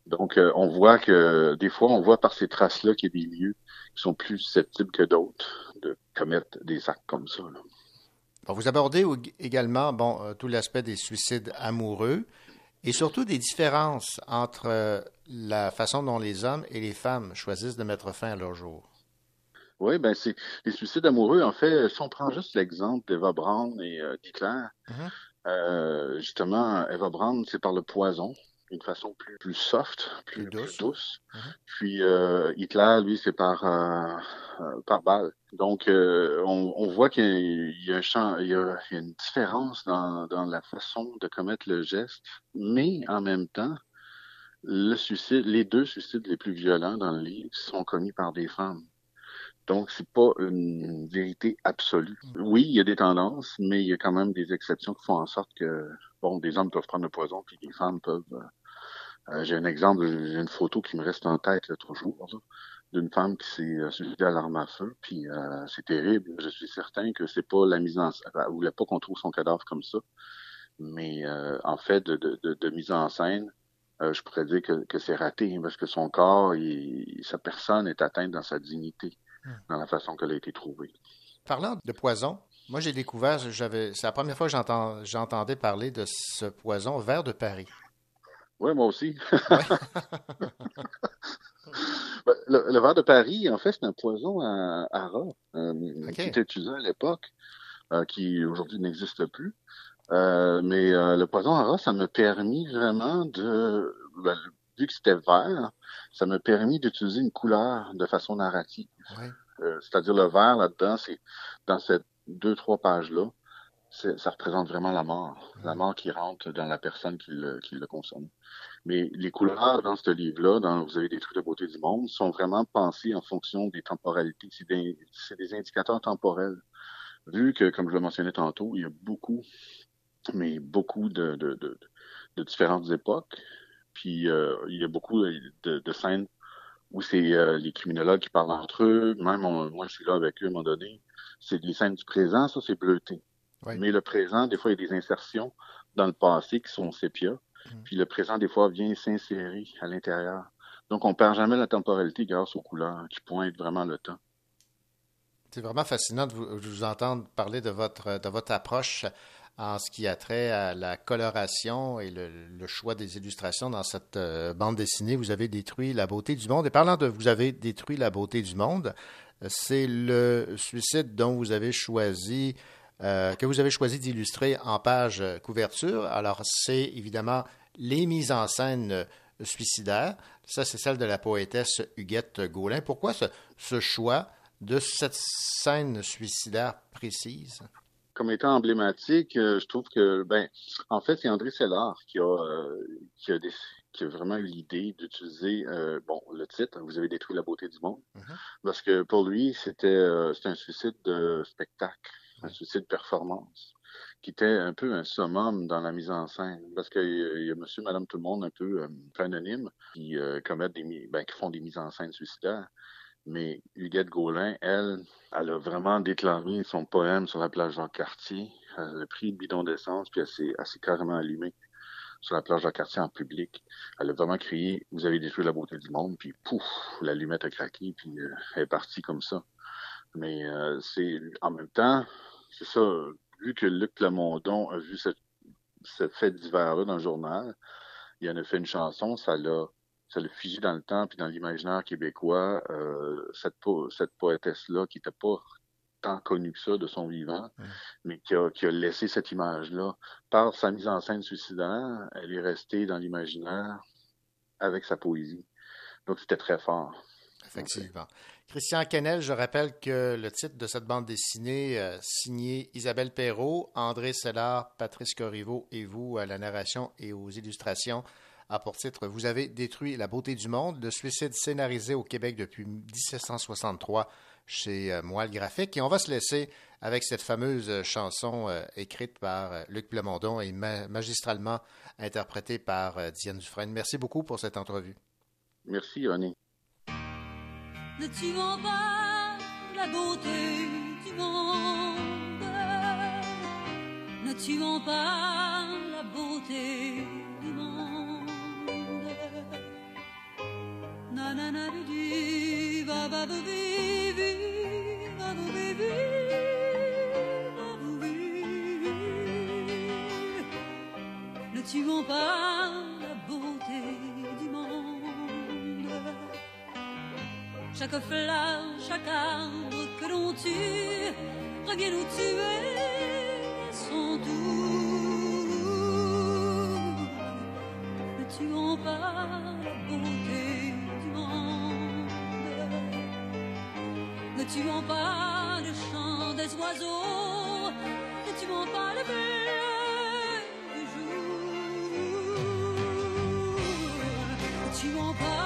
Donc, euh, on voit que des fois, on voit par ces traces-là qu'il y a des lieux qui sont plus susceptibles que d'autres de commettre des actes comme ça. là. Bon, vous abordez également bon, euh, tout l'aspect des suicides amoureux et surtout des différences entre euh, la façon dont les hommes et les femmes choisissent de mettre fin à leur jour. Oui, ben c'est les suicides amoureux. En fait, si on prend juste l'exemple d'Eva Braun et euh, d'Hitler, Mhm. euh, justement, Eva Braun, c'est par le poison, d'une façon plus, plus soft, plus, plus douce. Puis euh, Hitler, lui, c'est par euh, euh, par balle. Donc, euh, on, on voit qu'il y a un champ, il y y a une différence dans, dans la façon de commettre le geste, mais en même temps, le suicide, les deux suicides les plus violents dans le livre sont commis par des femmes. Donc, c'est pas une vérité absolue. Oui, il y a des tendances, mais il y a quand même des exceptions qui font en sorte que, bon, des hommes peuvent prendre le poison, puis des femmes peuvent. Euh, j'ai un exemple, j'ai une photo qui me reste en tête là, toujours, là, d'une femme qui s'est euh, suicidée à l'arme à feu, puis euh, c'est terrible. Je suis certain que c'est pas la mise en, elle voulait pas qu'on trouve son cadavre comme ça, mais euh, en fait de, de, de, de mise en scène, euh, je pourrais dire que, que c'est raté hein, parce que son corps, il- sa personne est atteinte dans sa dignité, dans la façon qu'elle a été trouvée. Parlant de poison, moi j'ai découvert, j'avais, c'est la première fois que j'entends, j'entendais parler de ce poison vert de Paris. Oui, moi aussi. [laughs] [laughs] Ben, le, le verre de Paris, en fait, c'est un poison à, à rat euh, qui était utilisé à l'époque, euh, qui aujourd'hui n'existe plus. Euh, mais euh, le poison à rat, ça m'a permis vraiment de, ben, vu que c'était vert, ça m'a permis d'utiliser une couleur de façon narrative. Euh, C'est-à-dire le vert là-dedans, c'est dans ces deux trois pages là, c'est- ça représente vraiment la mort, la mort qui rentre dans la personne qui le, qui le consomme. Mais les couleurs dans ce livre-là, dans Vous avez détruit la beauté du monde, sont vraiment pensées en fonction des temporalités. C'est des, des indicateurs temporels. Vu que, comme je le mentionnais tantôt, il y a beaucoup, mais beaucoup de, de, de, de différentes époques. Puis euh, il y a beaucoup de, de scènes où c'est euh, les criminologues qui parlent entre eux. Même moi, je suis là avec eux à un moment donné. C'est les scènes du présent, ça c'est bleuté. Mais le présent, des fois, il y a des insertions dans le passé qui sont sépia. Puis le présent, des fois, vient s'insérer à l'intérieur. Donc, on perd jamais la temporalité grâce aux couleurs qui pointent vraiment le temps. C'est vraiment fascinant de vous, de vous entendre parler de votre, de votre approche en ce qui a trait à la coloration et le, le choix des illustrations dans cette euh, bande dessinée. Vous avez détruit la beauté du monde. Et parlant de vous avez détruit la beauté du monde, c'est le suicide dont vous avez choisi, euh, que vous avez choisi d'illustrer en page euh, couverture. Alors, c'est évidemment les mises en scène euh, suicidaires. Ça, c'est celle de la poétesse Huguette Gaulin. Pourquoi ce, ce choix de cette scène suicidaire précise? Comme étant emblématique, je trouve que, ben, en fait, c'est André Sellard qui a, euh, qui a, déc- qui a vraiment eu l'idée d'utiliser, euh, bon, le titre, Vous avez détruit la beauté du monde, parce que pour lui, c'était euh, c'était un suicide de spectacle, un suicide performance, qui était un peu un summum dans la mise en scène, parce qu'il y, a- il y a monsieur, madame, tout le monde un peu, euh, anonyme, qui euh, commettent des, ben, qui font des mises en scène suicidaires. Mais Huguette Gaulin, elle, elle a vraiment déclaré son poème sur la plage Jacques-Cartier. Elle a pris le bidon d'essence, puis elle s'est, carrément allumée sur la plage Jacques-Cartier en public. Elle a vraiment crié « Vous avez détruit la beauté du monde », puis pouf, l'allumette a craqué, puis euh, elle est partie comme ça. Mais euh, c'est en même temps, c'est ça, vu que Luc Plamondon a vu cette, ce fait divers-là dans le journal, il en a fait une chanson, ça l'a ça figé dans le temps puis dans l'imaginaire québécois euh, cette po- cette poétesse là qui était pas tant connu que ça de son vivant, mais qui a, qui a laissé cette image-là. Par sa mise en scène suicidaire, elle est restée dans l'imaginaire avec sa poésie. Donc c'était très fort. Effectivement. Christian Kennel, je rappelle que le titre de cette bande dessinée, euh, signée Isabelle Perrault, André Sellard, Patrice Corriveau et vous à la narration et aux illustrations, a pour titre Vous avez détruit la beauté du monde, le suicide scénarisé au Québec depuis 1763 chez euh, Moelle Graphique. Et on va se laisser avec cette fameuse euh, chanson euh, écrite par Luc Plamondon et ma- magistralement interprétée par Diane Dufresne. Merci beaucoup pour cette entrevue. Merci, René. Ne tuons pas la beauté du monde. Ne tuons pas la beauté du monde. Na na na du va vi. Ne tuons pas la beauté Chaque fleur, chaque arbre que l'on tue revient nous tuer son tour. Ne tuons pas la beauté du monde. Ne tuons pas le chant des oiseaux. Ne tuons pas le bleu du jour. Ne tuons pas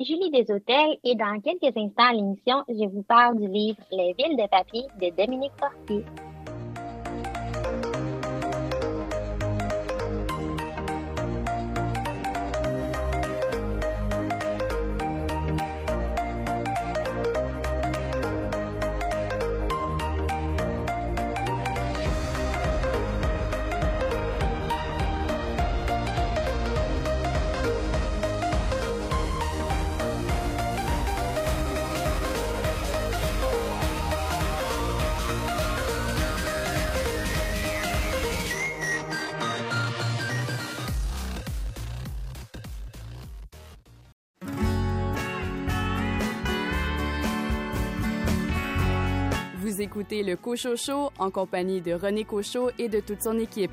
Julie Deshôtels et dans quelques instants à l'émission, je vous parle du livre Les villes de papier de Dominique Fortier. Écoutez le Cochot Show en compagnie de René Cochot et de toute son équipe.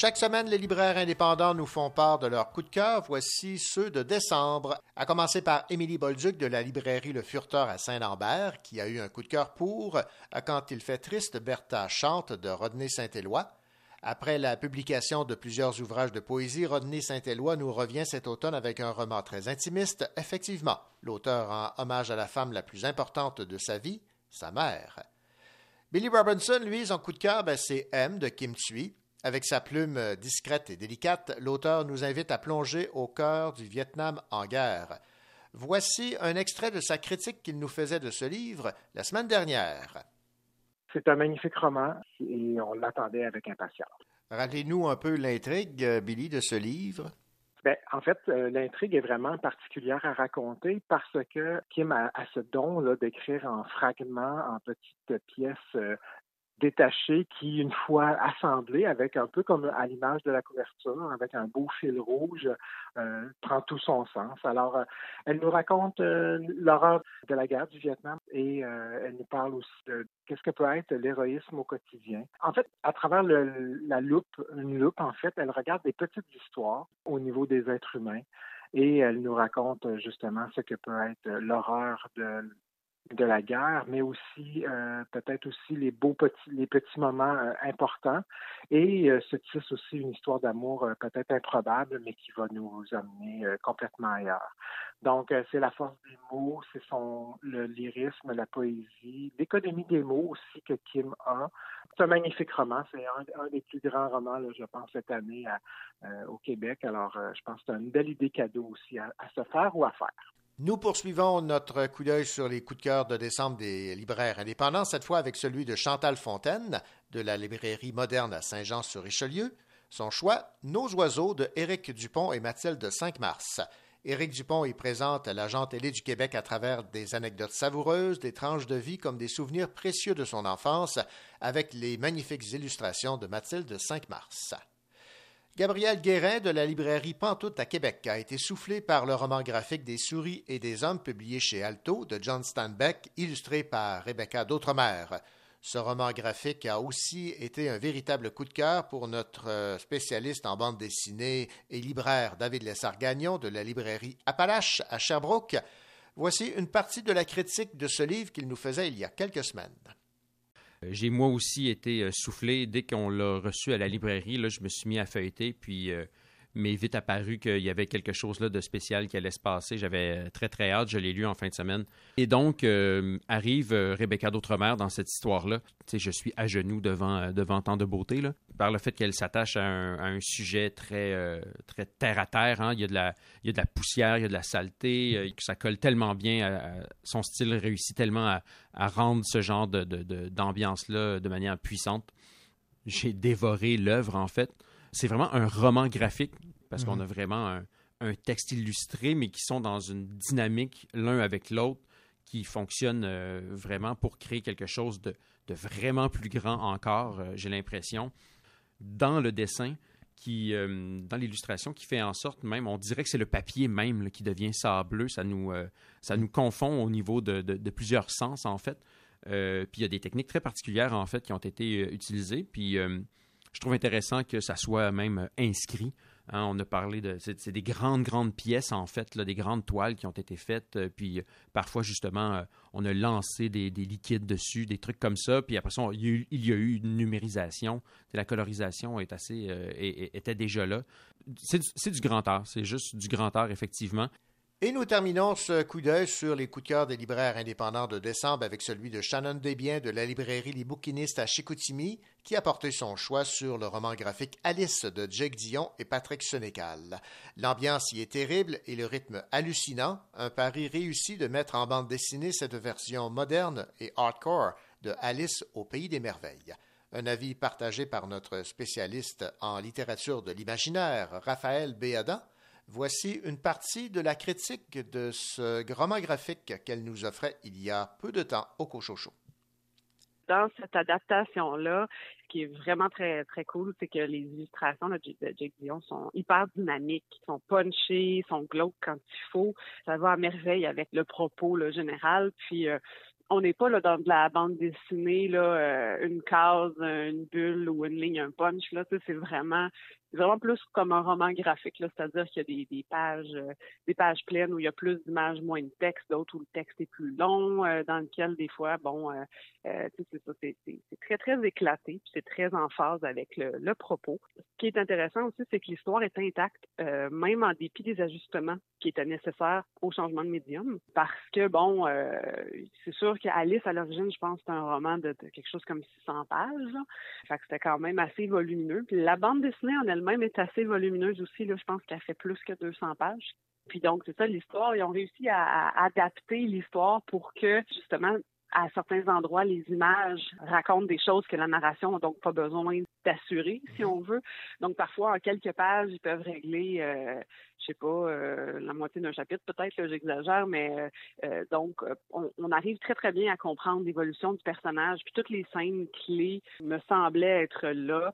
Chaque semaine, les libraires indépendants nous font part de leurs coups de cœur. Voici ceux de décembre, à commencer par Émilie Bolduc de la librairie Le Furteur à Saint-Lambert, qui a eu un coup de cœur pour À Quand il fait triste, Bertha chante de Rodney Saint-Éloi. Après la publication de plusieurs ouvrages de poésie, Rodney Saint-Éloi nous revient cet automne avec un roman très intimiste. Effectivement, l'auteur rend hommage à la femme la plus importante de sa vie, sa mère. Billy Robinson, lui, son coup de cœur, ben, c'est M de Kim Thuy. Avec sa plume euh, discrète et délicate, l'auteur nous invite à plonger au cœur du Vietnam en guerre. Voici un extrait de sa critique qu'il nous faisait de ce livre la semaine dernière. C'est un magnifique roman et on l'attendait avec impatience. Rappelez-nous un peu l'intrigue, euh, Billy, de ce livre. Ben, en fait, euh, l'intrigue est vraiment particulière à raconter parce que Kim a, a ce don d'écrire en fragments, en petites pièces détachées qui, une fois assemblées, avec un peu comme à l'image de la couverture, avec un beau fil rouge, euh, prend tout son sens. Alors, euh, elle nous raconte euh, l'horreur de la guerre du Vietnam et euh, elle nous parle aussi de qu'est-ce que peut être l'héroïsme au quotidien. En fait, à travers le- la loupe, une loupe, en fait, elle regarde des petites histoires au niveau des êtres humains et elle nous raconte justement ce que peut être l'horreur de de la guerre, mais aussi euh, peut-être aussi les beaux petits les petits moments euh, importants et euh, se tisse aussi une histoire d'amour euh, peut-être improbable, mais qui va nous amener euh, complètement ailleurs. Donc euh, c'est la force des mots, c'est son le lyrisme, la poésie, l'économie des mots aussi que Kim a. C'est un magnifique roman, c'est un, des plus grands romans, là, je pense, cette année à, au Québec. Alors je pense que c'est une belle idée cadeau aussi à se faire ou à faire. Nous poursuivons notre coup d'œil sur les coups de cœur de décembre des libraires indépendants, cette fois avec celui de Chantal Fontaine de la librairie moderne à Saint-Jean-sur-Richelieu. Son choix, Nos oiseaux de Éric Dupont et Mathilde de 5 mars. Éric Dupont y présente l'agent télé du Québec à travers des anecdotes savoureuses, des tranches de vie comme des souvenirs précieux de son enfance, avec les magnifiques illustrations de Mathilde de 5 mars. Gabriel Guérin de la librairie Pantoute à Québec a été soufflé par le roman graphique Des souris et des hommes publié chez Alto de John Steinbeck, illustré par Rebecca D'Outremer. Ce roman graphique a aussi été un véritable coup de cœur pour notre euh, spécialiste en bande dessinée et libraire David Lessard-Gagnon de la librairie Appalache à Sherbrooke. Voici une partie de la critique de ce livre qu'il nous faisait il y a quelques semaines. J'ai moi aussi été euh, soufflé dès qu'on l'a reçu à la librairie. Là, je me suis mis à feuilleter, puis euh, mais vite apparu qu'il y avait quelque chose là de spécial qui allait se passer. J'avais euh, très, très hâte. Je l'ai lu en fin de semaine. Et donc, euh, arrive euh, Rebecca d'Outremer dans cette histoire-là. Tu je suis à genoux devant, tant de beauté, par le fait qu'elle s'attache à, un, sujet très, euh, très terre à terre. hein. Il, y a de la, poussière, il y a de la saleté, ça colle tellement bien. son style réussit tellement à, rendre ce genre d'ambiance-là de manière puissante. J'ai dévoré l'œuvre, en fait. C'est vraiment un roman graphique, parce qu'on Mhm. a vraiment un, un texte illustré, mais qui sont dans une dynamique l'un avec l'autre qui fonctionne euh, vraiment pour créer quelque chose de, de vraiment plus grand encore, euh, j'ai l'impression, dans le dessin, qui, euh, dans l'illustration, qui fait en sorte même, on dirait que c'est le papier même là, qui devient sableux, ça nous, ça nous confond au niveau de, de- de plusieurs sens, en fait. Puis il y a des techniques très particulières, en fait, qui ont été utilisées. Puis je trouve intéressant que ça soit même euh, inscrit. Hein, on a parlé de. C'est des grandes, grandes pièces, en fait, des grandes toiles qui ont été faites. euh, puis euh, parfois, justement, on a lancé des, des liquides dessus, des trucs comme ça. Puis après ça, il y a eu, une numérisation. La colorisation est assez, était déjà là. C'est du grand art. C'est juste du grand art, effectivement. Et nous terminons ce coup d'œil sur les coups de cœur des libraires indépendants de décembre avec celui de Shannon Desbiens de la librairie Les à Chicoutimi, qui a porté son choix sur le roman graphique Alice de Jake Dion et Patrick Sénécal. L'ambiance y est terrible et le rythme hallucinant, un pari réussi de mettre en bande dessinée cette version moderne et hardcore de Alice au pays des merveilles. Un avis partagé par notre spécialiste en littérature de l'imaginaire, Raphaël Béadan, Voici une partie de la critique de ce roman graphique qu'elle nous offrait il y a peu de temps au Cochocho. dans cette adaptation-là, ce qui est vraiment très, très cool, c'est que les illustrations de Jake Dion sont hyper dynamiques, sont punchées, sont glauques quand il faut. Ça va à merveille avec le propos général. Puis, euh, on n'est pas là dans de la bande dessinée, là, euh, une case, une bulle ou une ligne, un punch. Là, c'est vraiment vraiment plus comme un roman graphique, c'est-à-dire qu'il y a des, des pages, euh, des pages pleines où il y a plus d'images, moins de texte, d'autres où le texte est plus long, euh, dans lequel des fois, bon, euh, euh, c'est très très éclaté, puis c'est très en phase avec le, le propos. Ce qui est intéressant aussi, c'est que l'histoire est intacte, euh, même en dépit des ajustements qui étaient nécessaires au changement de médium, parce que bon, euh, c'est sûr qu'Alice à l'origine, je pense, c'est un roman de, quelque chose comme 600 pages, là. fait que c'était quand même assez volumineux. Puis la bande dessinée en elle-même est assez volumineuse aussi, là, je pense qu'elle fait plus que 200 pages. Puis donc, c'est ça, l'histoire, ils ont réussi à, à adapter l'histoire pour que, justement, à certains endroits, les images racontent des choses que la narration n'a donc pas besoin d'assurer, si on veut. Donc, parfois, en quelques pages, ils peuvent régler, euh, je sais pas, euh, la moitié d'un chapitre, peut-être, j'exagère, mais euh, euh, donc, on, on arrive très, très bien à comprendre l'évolution du personnage. Puis toutes les scènes clés me semblaient être là,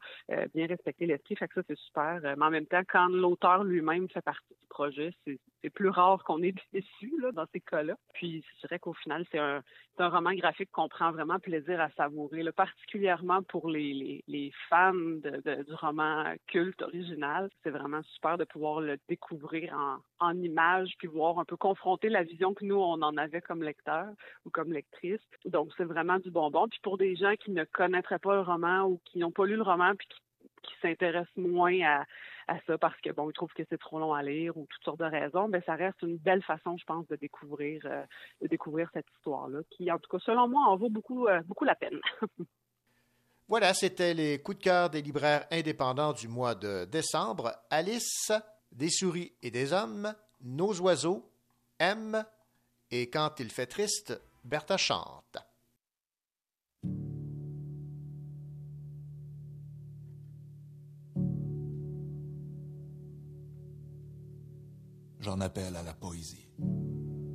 bien respecter l'esprit, fait que ça, c'est super. Mais en même temps, quand l'auteur lui-même fait partie du projet, c'est plus rare qu'on est [laughs] déçu là, dans ces cas-là. Puis je dirais qu'au final, c'est un, c'est un roman graphique qu'on prend vraiment plaisir à savourer, là, particulièrement pour les, les, fans du roman culte original. C'est vraiment super de pouvoir le découvrir en, en images, puis voir un peu confronter la vision que nous, on en avait comme lecteur ou comme lectrice. Donc, c'est vraiment du bonbon. Puis pour des gens qui ne connaîtraient pas le roman ou qui n'ont pas lu le roman, puis qui qui s'intéressent moins à, ça parce que bon, ils trouvent que c'est trop long à lire ou toutes sortes de raisons, mais ça reste une belle façon, je pense, de découvrir euh, de découvrir cette histoire-là, qui, en tout cas, selon moi, en vaut beaucoup euh, beaucoup la peine. [laughs] Voilà, c'était les coups de cœur des libraires indépendants du mois de décembre. Alice, Des souris et des hommes, Nos oiseaux, M et Quand il fait triste, Bertha chante. J'en appelle à la poésie.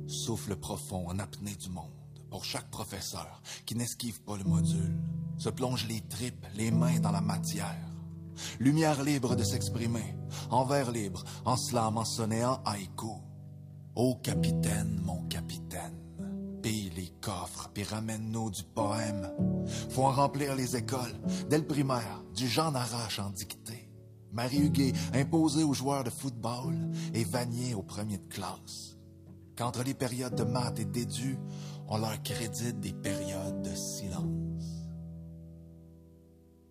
Souffle profond en apnée du monde pour chaque professeur qui n'esquive pas le module, se plonge les tripes, les mains dans la matière. Lumière libre de s'exprimer, en vers libre, en slam, en sonnet, en haïku. Ô capitaine, mon capitaine, pille les coffres, puis ramène-nous du poème. Faut en remplir les écoles, dès le primaire, du genre arrache en dictée. Marie Huguet imposée aux joueurs de football et Vanier au premier de classe. Qu'entre les périodes de maths et d'édu, on leur crédite des périodes de silence.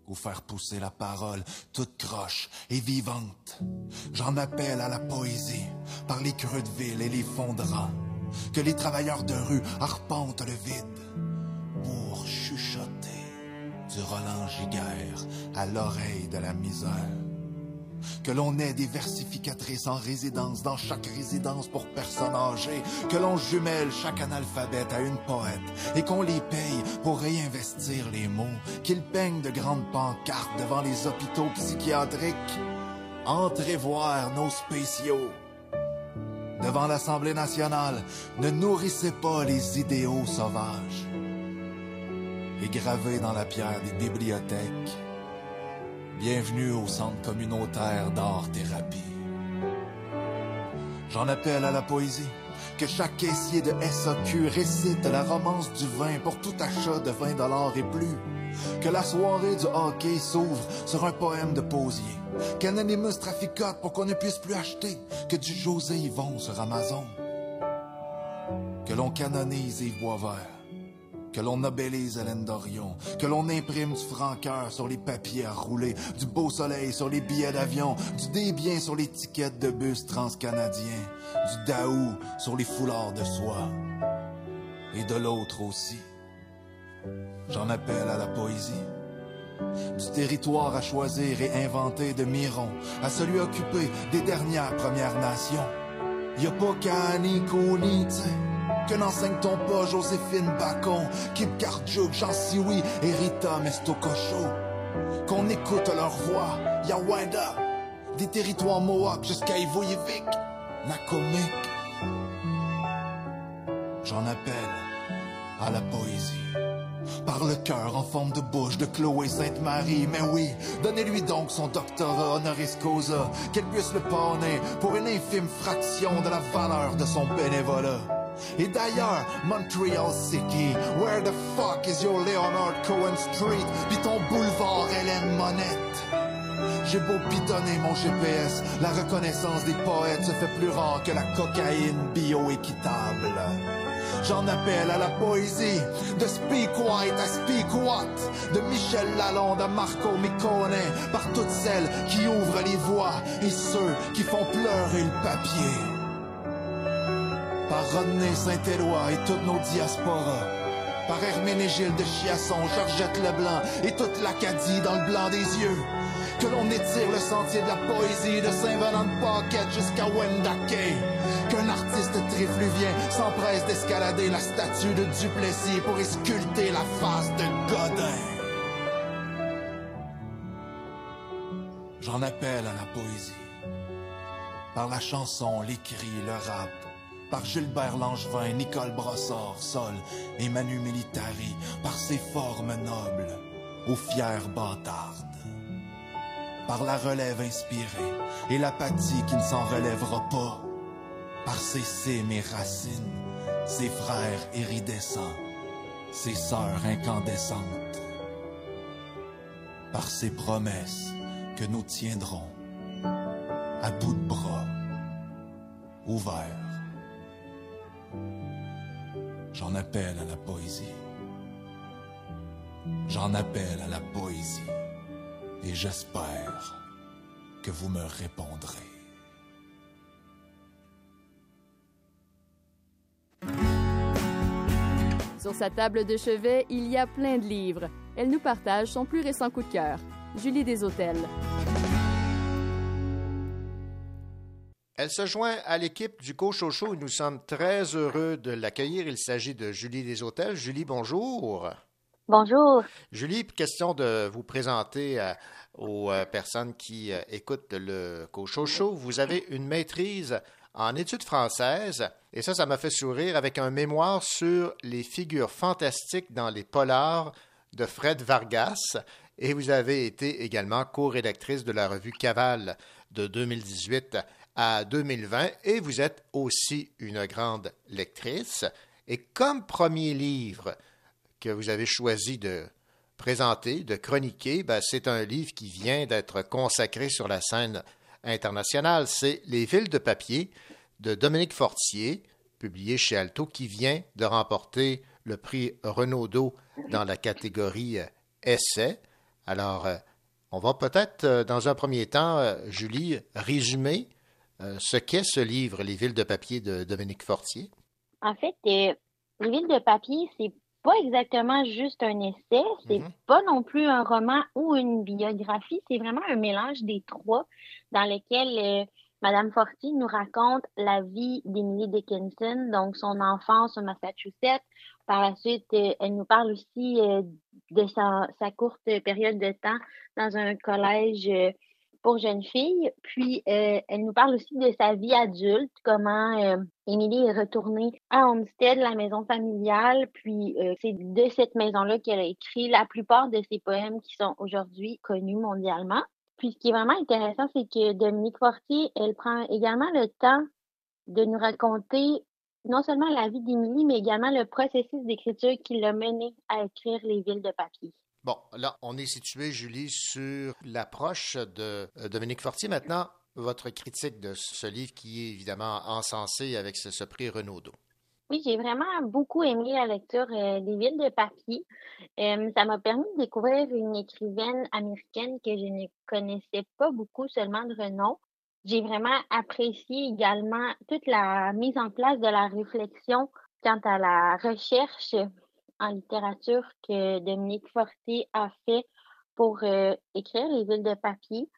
ou faire pousser la parole toute croche et vivante. J'en appelle à la poésie par les creux de ville et les fonds que les travailleurs de rue arpentent le vide pour chuchoter du Roland Giguère à l'oreille de la misère. Que l'on ait des versificatrices en résidence dans chaque résidence pour personnes âgées. Que l'on jumelle chaque analphabète à une poète et qu'on les paye pour réinvestir les mots. Qu'ils peignent de grandes pancartes devant les hôpitaux psychiatriques. Entrez voir nos spéciaux. Devant l'Assemblée nationale, ne nourrissez pas les idéaux sauvages. Et gravés dans la pierre des bibliothèques, Bienvenue au centre communautaire d'art-thérapie. J'en appelle à la poésie. Que chaque caissier de SAQ récite la romance du vin pour tout achat de 20 dollars et plus. Que la soirée du hockey s'ouvre sur un poème de Posier. Qu'Anonymous traficote pour qu'on ne puisse plus acheter que du José Yvon sur Amazon. Que l'on canonise Yves Boisvert que l'on nobélise Hélène Dorion, que l'on imprime du franc-cœur sur les papiers à rouler, du beau soleil sur les billets d'avion, du débien sur les tickets de bus transcanadiens, du daou sur les foulards de soie, et de l'autre aussi. J'en appelle à la poésie. Du territoire à choisir et inventer de Miron, à celui occupé des dernières Premières Nations. Y a pas qu'à Niconi, que n'enseigne-t-on pas Joséphine Bacon, Kip Kardjuk, Jean Sioui et Rita Mestococho? Qu'on écoute leur voix, Yawanda, des territoires Mohawk jusqu'à Ivoyevik, Nakomik. J'en appelle à la poésie. Par le cœur en forme de bouche de Chloé Sainte-Marie, mais oui, donnez-lui donc son doctorat honoris causa, qu'elle puisse le pawner pour une infime fraction de la valeur de son bénévolat. Et d'ailleurs, Montreal City, where the fuck is your Leonard Cohen Street, pis ton boulevard Hélène Monette? J'ai beau pitonner mon GPS, la reconnaissance des poètes se fait plus rare que la cocaïne bioéquitable. J'en appelle à la poésie, de Speak White à Speak What, de Michel Lalonde à Marco Micone, par toutes celles qui ouvrent les voies et ceux qui font pleurer le papier par Rodney Saint-Éloi et toutes nos diasporas, par Herménégilde de Chiasson, Georgette Leblanc et toute l'Acadie dans le blanc des yeux, que l'on étire le sentier de la poésie de Paquette jusqu'à Wendake, qu'un artiste trifluvien s'empresse d'escalader la statue de Duplessis pour y sculpter la face de Godin. J'en appelle à la poésie. Par la chanson, l'écrit, le rap, par Gilbert Langevin, Nicole Brossard, Sol et Manu Militari, par ses formes nobles, aux fières bâtardes. Par la relève inspirée et l'apathie qui ne s'en relèvera pas, par ses cimes et racines, ses frères iridescents, ses sœurs incandescentes, par ses promesses que nous tiendrons à bout de bras, ouverts. J'en appelle à la poésie. J'en appelle à la poésie. Et j'espère que vous me répondrez. Sur sa table de chevet, il y a plein de livres. Elle nous partage son plus récent coup de cœur. Julie Deshôtels. Elle se joint à l'équipe du Cochocho et nous sommes très heureux de l'accueillir. Il s'agit de Julie Deshôtels. Julie, bonjour. Bonjour. Julie, question de vous présenter euh, aux euh, personnes qui euh, écoutent le Cochocho. Vous avez une maîtrise en études françaises et ça, ça m'a fait sourire avec un mémoire sur les figures fantastiques dans les polars de Fred Vargas et vous avez été également co-rédactrice de la revue Caval de 2018 à 2020 et vous êtes aussi une grande lectrice. Et comme premier livre que vous avez choisi de présenter, de chroniquer, ben, c'est un livre qui vient d'être consacré sur la scène internationale. C'est Les villes de papier de Dominique Fortier, publié chez Alto, qui vient de remporter le prix Renaudot dans la catégorie essai Alors, euh, on va peut-être, euh, dans un premier temps, euh, Julie, résumer euh, ce qu'est ce livre, Les villes de papier de Dominique Fortier? En fait, euh, Les villes de papier, c'est pas exactement juste un essai, c'est pas non plus un roman ou une biographie, c'est vraiment un mélange des trois dans lequel euh, Madame Fortier nous raconte la vie d'Emily Dickinson, donc son enfance au Massachusetts. Par la suite, euh, elle nous parle aussi euh, de sa, sa courte période de temps dans un collège euh, pour jeunes filles. Puis, euh, elle nous parle aussi de sa vie adulte, comment euh, Émilie est retournée à Homestead, la maison familiale. Puis, euh, c'est de cette maison-là qu'elle a écrit la plupart de ses poèmes qui sont aujourd'hui connus mondialement. Puis, ce qui est vraiment intéressant, c'est que Dominique Fortier, elle prend également le temps de nous raconter non seulement la vie d'Émilie, mais également le processus d'écriture qui l'a mené à écrire Les villes de papier. Bon, là, on est situé, Julie, sur l'approche de euh, Dominique Fortier. Maintenant, votre critique de ce livre qui est évidemment encensé avec ce, prix Renaudot. Oui, j'ai vraiment beaucoup aimé la lecture euh, des villes de papier. Euh, ça m'a permis de découvrir une écrivaine américaine que je ne connaissais pas beaucoup, seulement de renom. J'ai vraiment apprécié également toute la mise en place de la réflexion quant à la recherche en littérature que Dominique Fortier a fait pour euh, écrire les villes de papier.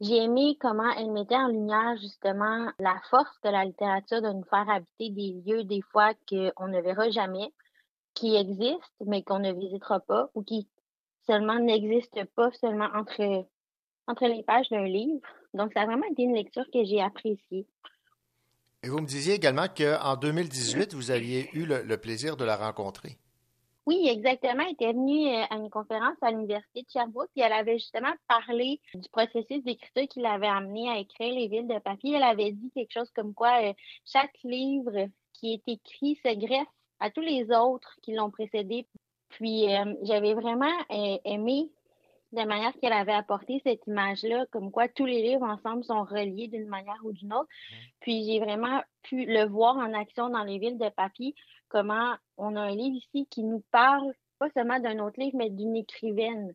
J'ai aimé comment elle mettait en lumière justement la force de la littérature de nous faire habiter des lieux des fois qu'on ne verra jamais, qui existent mais qu'on ne visitera pas ou qui seulement n'existent pas seulement entre, entre les pages d'un livre. Donc, ça a vraiment été une lecture que j'ai appréciée. Et vous me disiez également qu'en 2018, vous aviez eu le, le plaisir de la rencontrer. Oui, exactement. Elle était venue euh, à une conférence à l'Université de Sherbrooke, puis elle avait justement parlé du processus d'écriture qui l'avait amené à écrire Les villes de papier. Elle avait dit quelque chose comme quoi euh, chaque livre qui est écrit se greffe à tous les autres qui l'ont précédé. Puis euh, j'avais vraiment euh, aimé la manière qu'elle avait apporté cette image-là, comme quoi tous les livres ensemble sont reliés d'une manière ou d'une autre. Puis j'ai vraiment pu le voir en action dans les villes de papier, comment on a un livre ici qui nous parle pas seulement d'un autre livre, mais d'une écrivaine.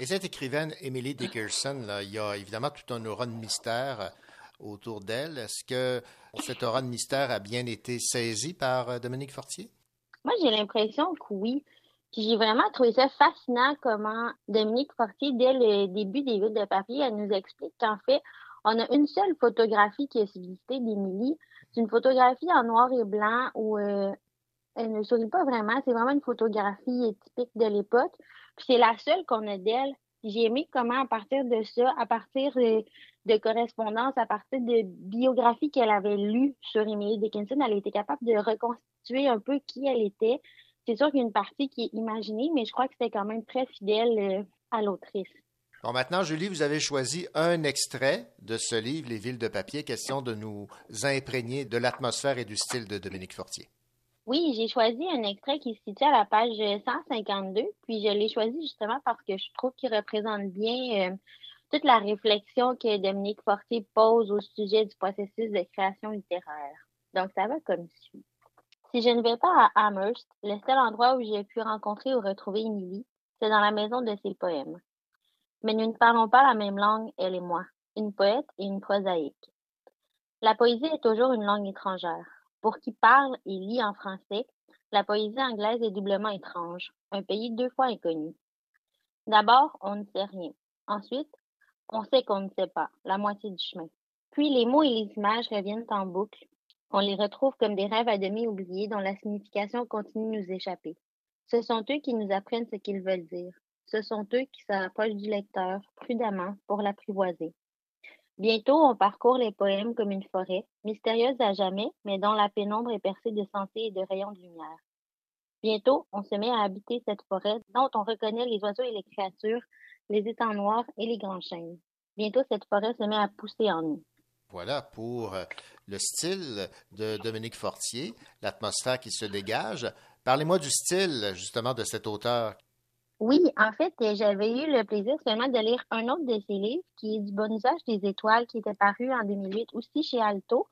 Et cette écrivaine, Emily Dickerson, là, il y a évidemment tout un aura de mystère euh, autour d'elle. Est-ce que cette aura de mystère a bien été saisie par euh, Dominique Fortier? Moi, j'ai l'impression que oui. Puis j'ai vraiment trouvé ça fascinant comment Dominique Fortier, dès le début des villes de papier, elle nous explique qu'en fait, on a une seule photographie qui est subsistée d'Émilie. C'est une photographie en noir et blanc où euh, elle ne sourit pas vraiment. C'est vraiment une photographie typique de l'époque. Puis c'est la seule qu'on a d'elle. J'ai aimé comment, à partir de ça, à partir de, de correspondances, à partir de biographies qu'elle avait lues sur Emily Dickinson, elle était capable de reconstituer un peu qui elle était. C'est sûr qu'il y a une partie qui est imaginée, mais je crois que c'était quand même très fidèle euh, à l'autrice. Bon, maintenant, Julie, vous avez choisi un extrait de ce livre, Les villes de papier, question de nous imprégner de l'atmosphère et du style de Dominique Fortier. Oui, j'ai choisi un extrait qui se situe à la page 152, puis je l'ai choisi justement parce que je trouve qu'il représente bien euh, toute la réflexion que Dominique Fortier pose au sujet du processus de création littéraire. Donc, ça va comme suit. Si je ne vais pas à Amherst, le seul endroit où j'ai pu rencontrer ou retrouver Émilie, c'est dans la maison de ses poèmes. Mais nous ne parlons pas la même langue, elle et moi, une poète et une prosaïque. La poésie est toujours une langue étrangère. Pour qui parle et lit en français, la poésie anglaise est doublement étrange, un pays deux fois inconnu. D'abord, on ne sait rien. Ensuite, on sait qu'on ne sait pas, la moitié du chemin. Puis les mots et les images reviennent en boucle. On les retrouve comme des rêves à demi oubliés dont la signification continue de nous échapper. Ce sont eux qui nous apprennent ce qu'ils veulent dire. Ce sont eux qui se rapprochent du lecteur prudemment pour l'apprivoiser. Bientôt, on parcourt les poèmes comme une forêt, mystérieuse à jamais, mais dont la pénombre est percée de sentiers et de rayons de lumière. Bientôt, on se met à habiter cette forêt dont on reconnaît les oiseaux et les créatures, les étangs noirs et les grands chênes. Bientôt, cette forêt se met à pousser en nous. Voilà pour euh, le style de Dominique Fortier, l'atmosphère qui se dégage. Parlez-moi du style, justement, de cet auteur. Oui, en fait, euh, j'avais eu le plaisir seulement de lire un autre de ses livres, qui est du bon usage des étoiles, qui était paru en 2008 aussi chez Alto.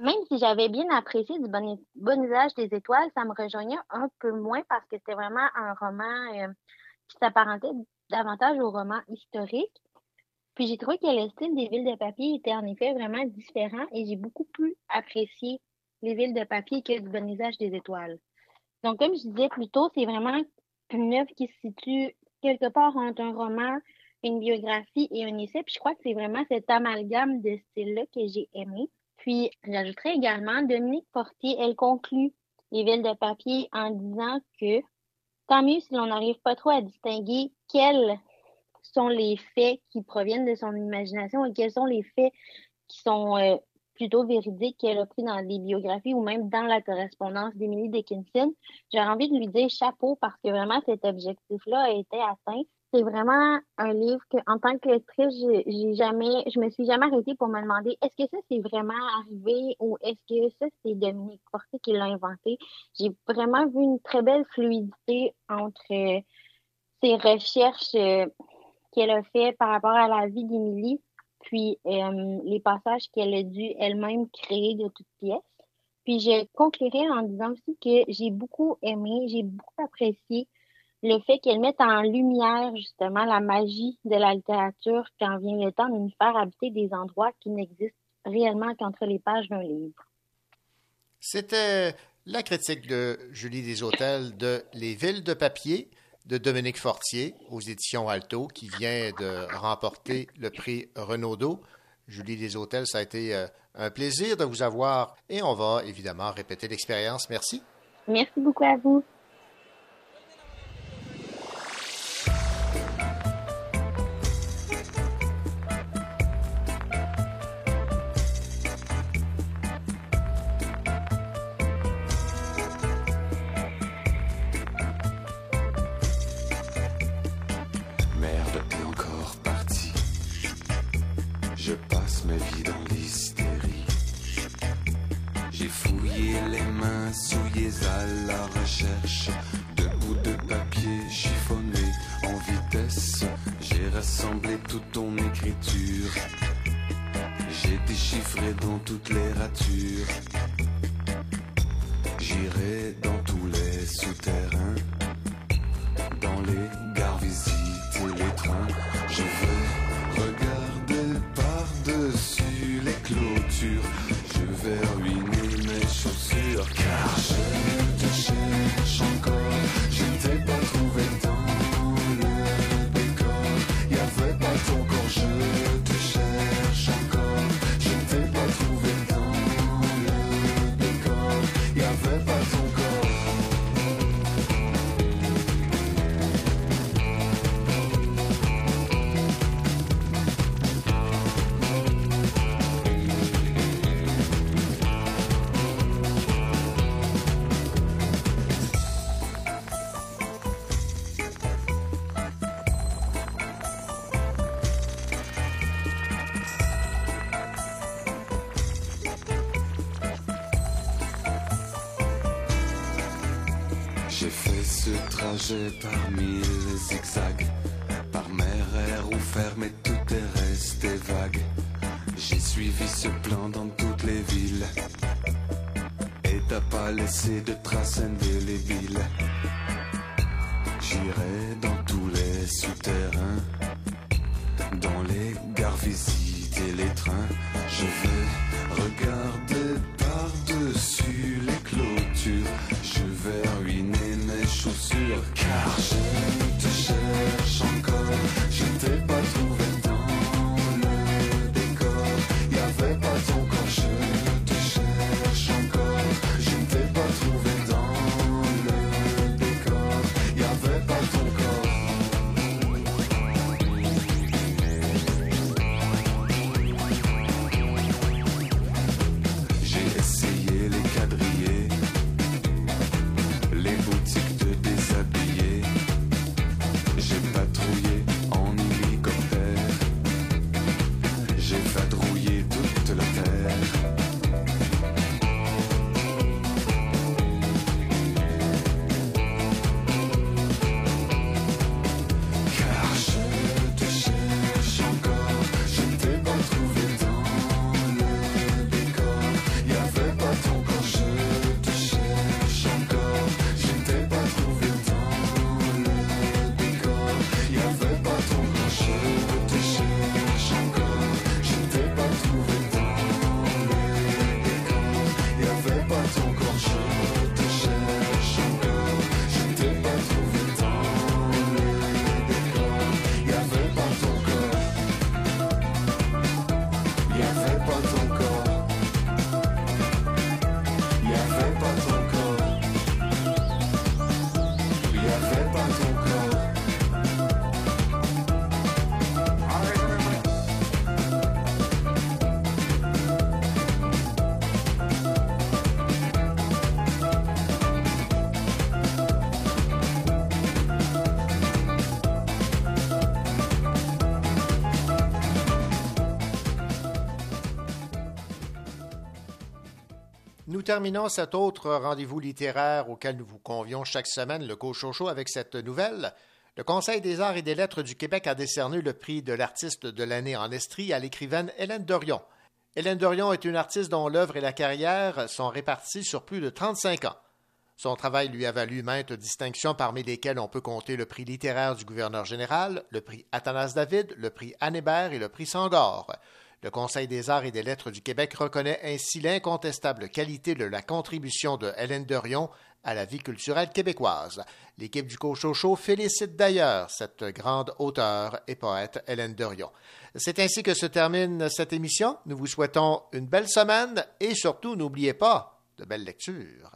Même si j'avais bien apprécié du bon, bon usage des étoiles, ça me rejoignait un peu moins parce que c'était vraiment un roman euh, qui s'apparentait davantage au roman historique. Puis j'ai trouvé que le style des villes de papier était en effet vraiment différent et j'ai beaucoup plus apprécié les villes de papier que du bonisage des étoiles. Donc, comme je disais plus tôt, c'est vraiment une œuvre qui se situe quelque part entre un roman, une biographie et un essai. Puis je crois que c'est vraiment cet amalgame de style-là que j'ai aimé. Puis j'ajouterais également, Dominique Portier, elle conclut les villes de papier en disant que tant mieux si l'on n'arrive pas trop à distinguer quels sont les faits qui proviennent de son imagination et quels sont les faits qui sont euh, plutôt véridiques qu'elle a pris dans des biographies ou même dans la correspondance d'Emily Dickinson. J'aurais envie de lui dire chapeau parce que vraiment cet objectif-là a été atteint. C'est vraiment un livre que, en tant que lectrice, j'ai jamais, je me suis jamais arrêtée pour me demander est-ce que ça c'est vraiment arrivé ou est-ce que ça c'est Dominique Fortier qui l'a inventé? J'ai vraiment vu une très belle fluidité entre euh, ses recherches euh, qu'elle a fait par rapport à la vie d'Émilie, puis euh, les passages qu'elle a dû elle-même créer de toutes pièces. Puis je conclurai en disant aussi que j'ai beaucoup aimé, j'ai beaucoup apprécié le fait qu'elle mette en lumière justement la magie de la littérature quand vient le temps de nous faire habiter des endroits qui n'existent réellement qu'entre les pages d'un livre. C'était la critique de Julie Deshôtels de Les villes de papier de Dominique Fortier aux éditions Alto qui vient de remporter le prix Renaudot. Julie Deshôtels, ça a été euh, un plaisir de vous avoir et on va évidemment répéter l'expérience. Merci. Merci beaucoup à vous. À la recherche de bouts de papier chiffonnés en vitesse. J'ai rassemblé toute ton écriture. J'ai déchiffré dans toutes les ratures. J'irai dans tous les souterrains dans les gares visiter les trains. Je vais regarder par-dessus les clôtures. Je vais ruiner chaussures car je te cherche encore. Je t'ai pas trajet par mille zigzags, par mer, air ou fer, mais tout est resté vague. J'ai suivi ce plan dans toutes les villes, et t'as pas laissé de traces indélébiles. J'irai dans tous les souterrains, dans les gares les trains. Je vais regarder par-dessus les clôtures. Je vais ruiner mes chaussures car je te cherche encore. Je t'ai pas trouvé terminons cet autre rendez-vous littéraire auquel nous vous convions chaque semaine, le Cochocho, avec cette nouvelle. Le Conseil des arts et des lettres du Québec a décerné le prix de l'artiste de l'année en Estrie à l'écrivaine Hélène Dorion. Hélène Dorion est une artiste dont l'œuvre et la carrière sont réparties sur plus de 35 ans. Son travail lui a valu maintes distinctions, parmi lesquelles on peut compter le prix littéraire du gouverneur général, le prix Athanas David, le prix Anne Hébert et le prix Sangor. Le Conseil des arts et des lettres du Québec reconnaît ainsi l'incontestable qualité de la contribution de Hélène Dorion à la vie culturelle québécoise. L'équipe du Cochocho félicite d'ailleurs cette grande auteure et poète Hélène Dorion. C'est ainsi que se termine cette émission. Nous vous souhaitons une belle semaine et surtout n'oubliez pas de belles lectures.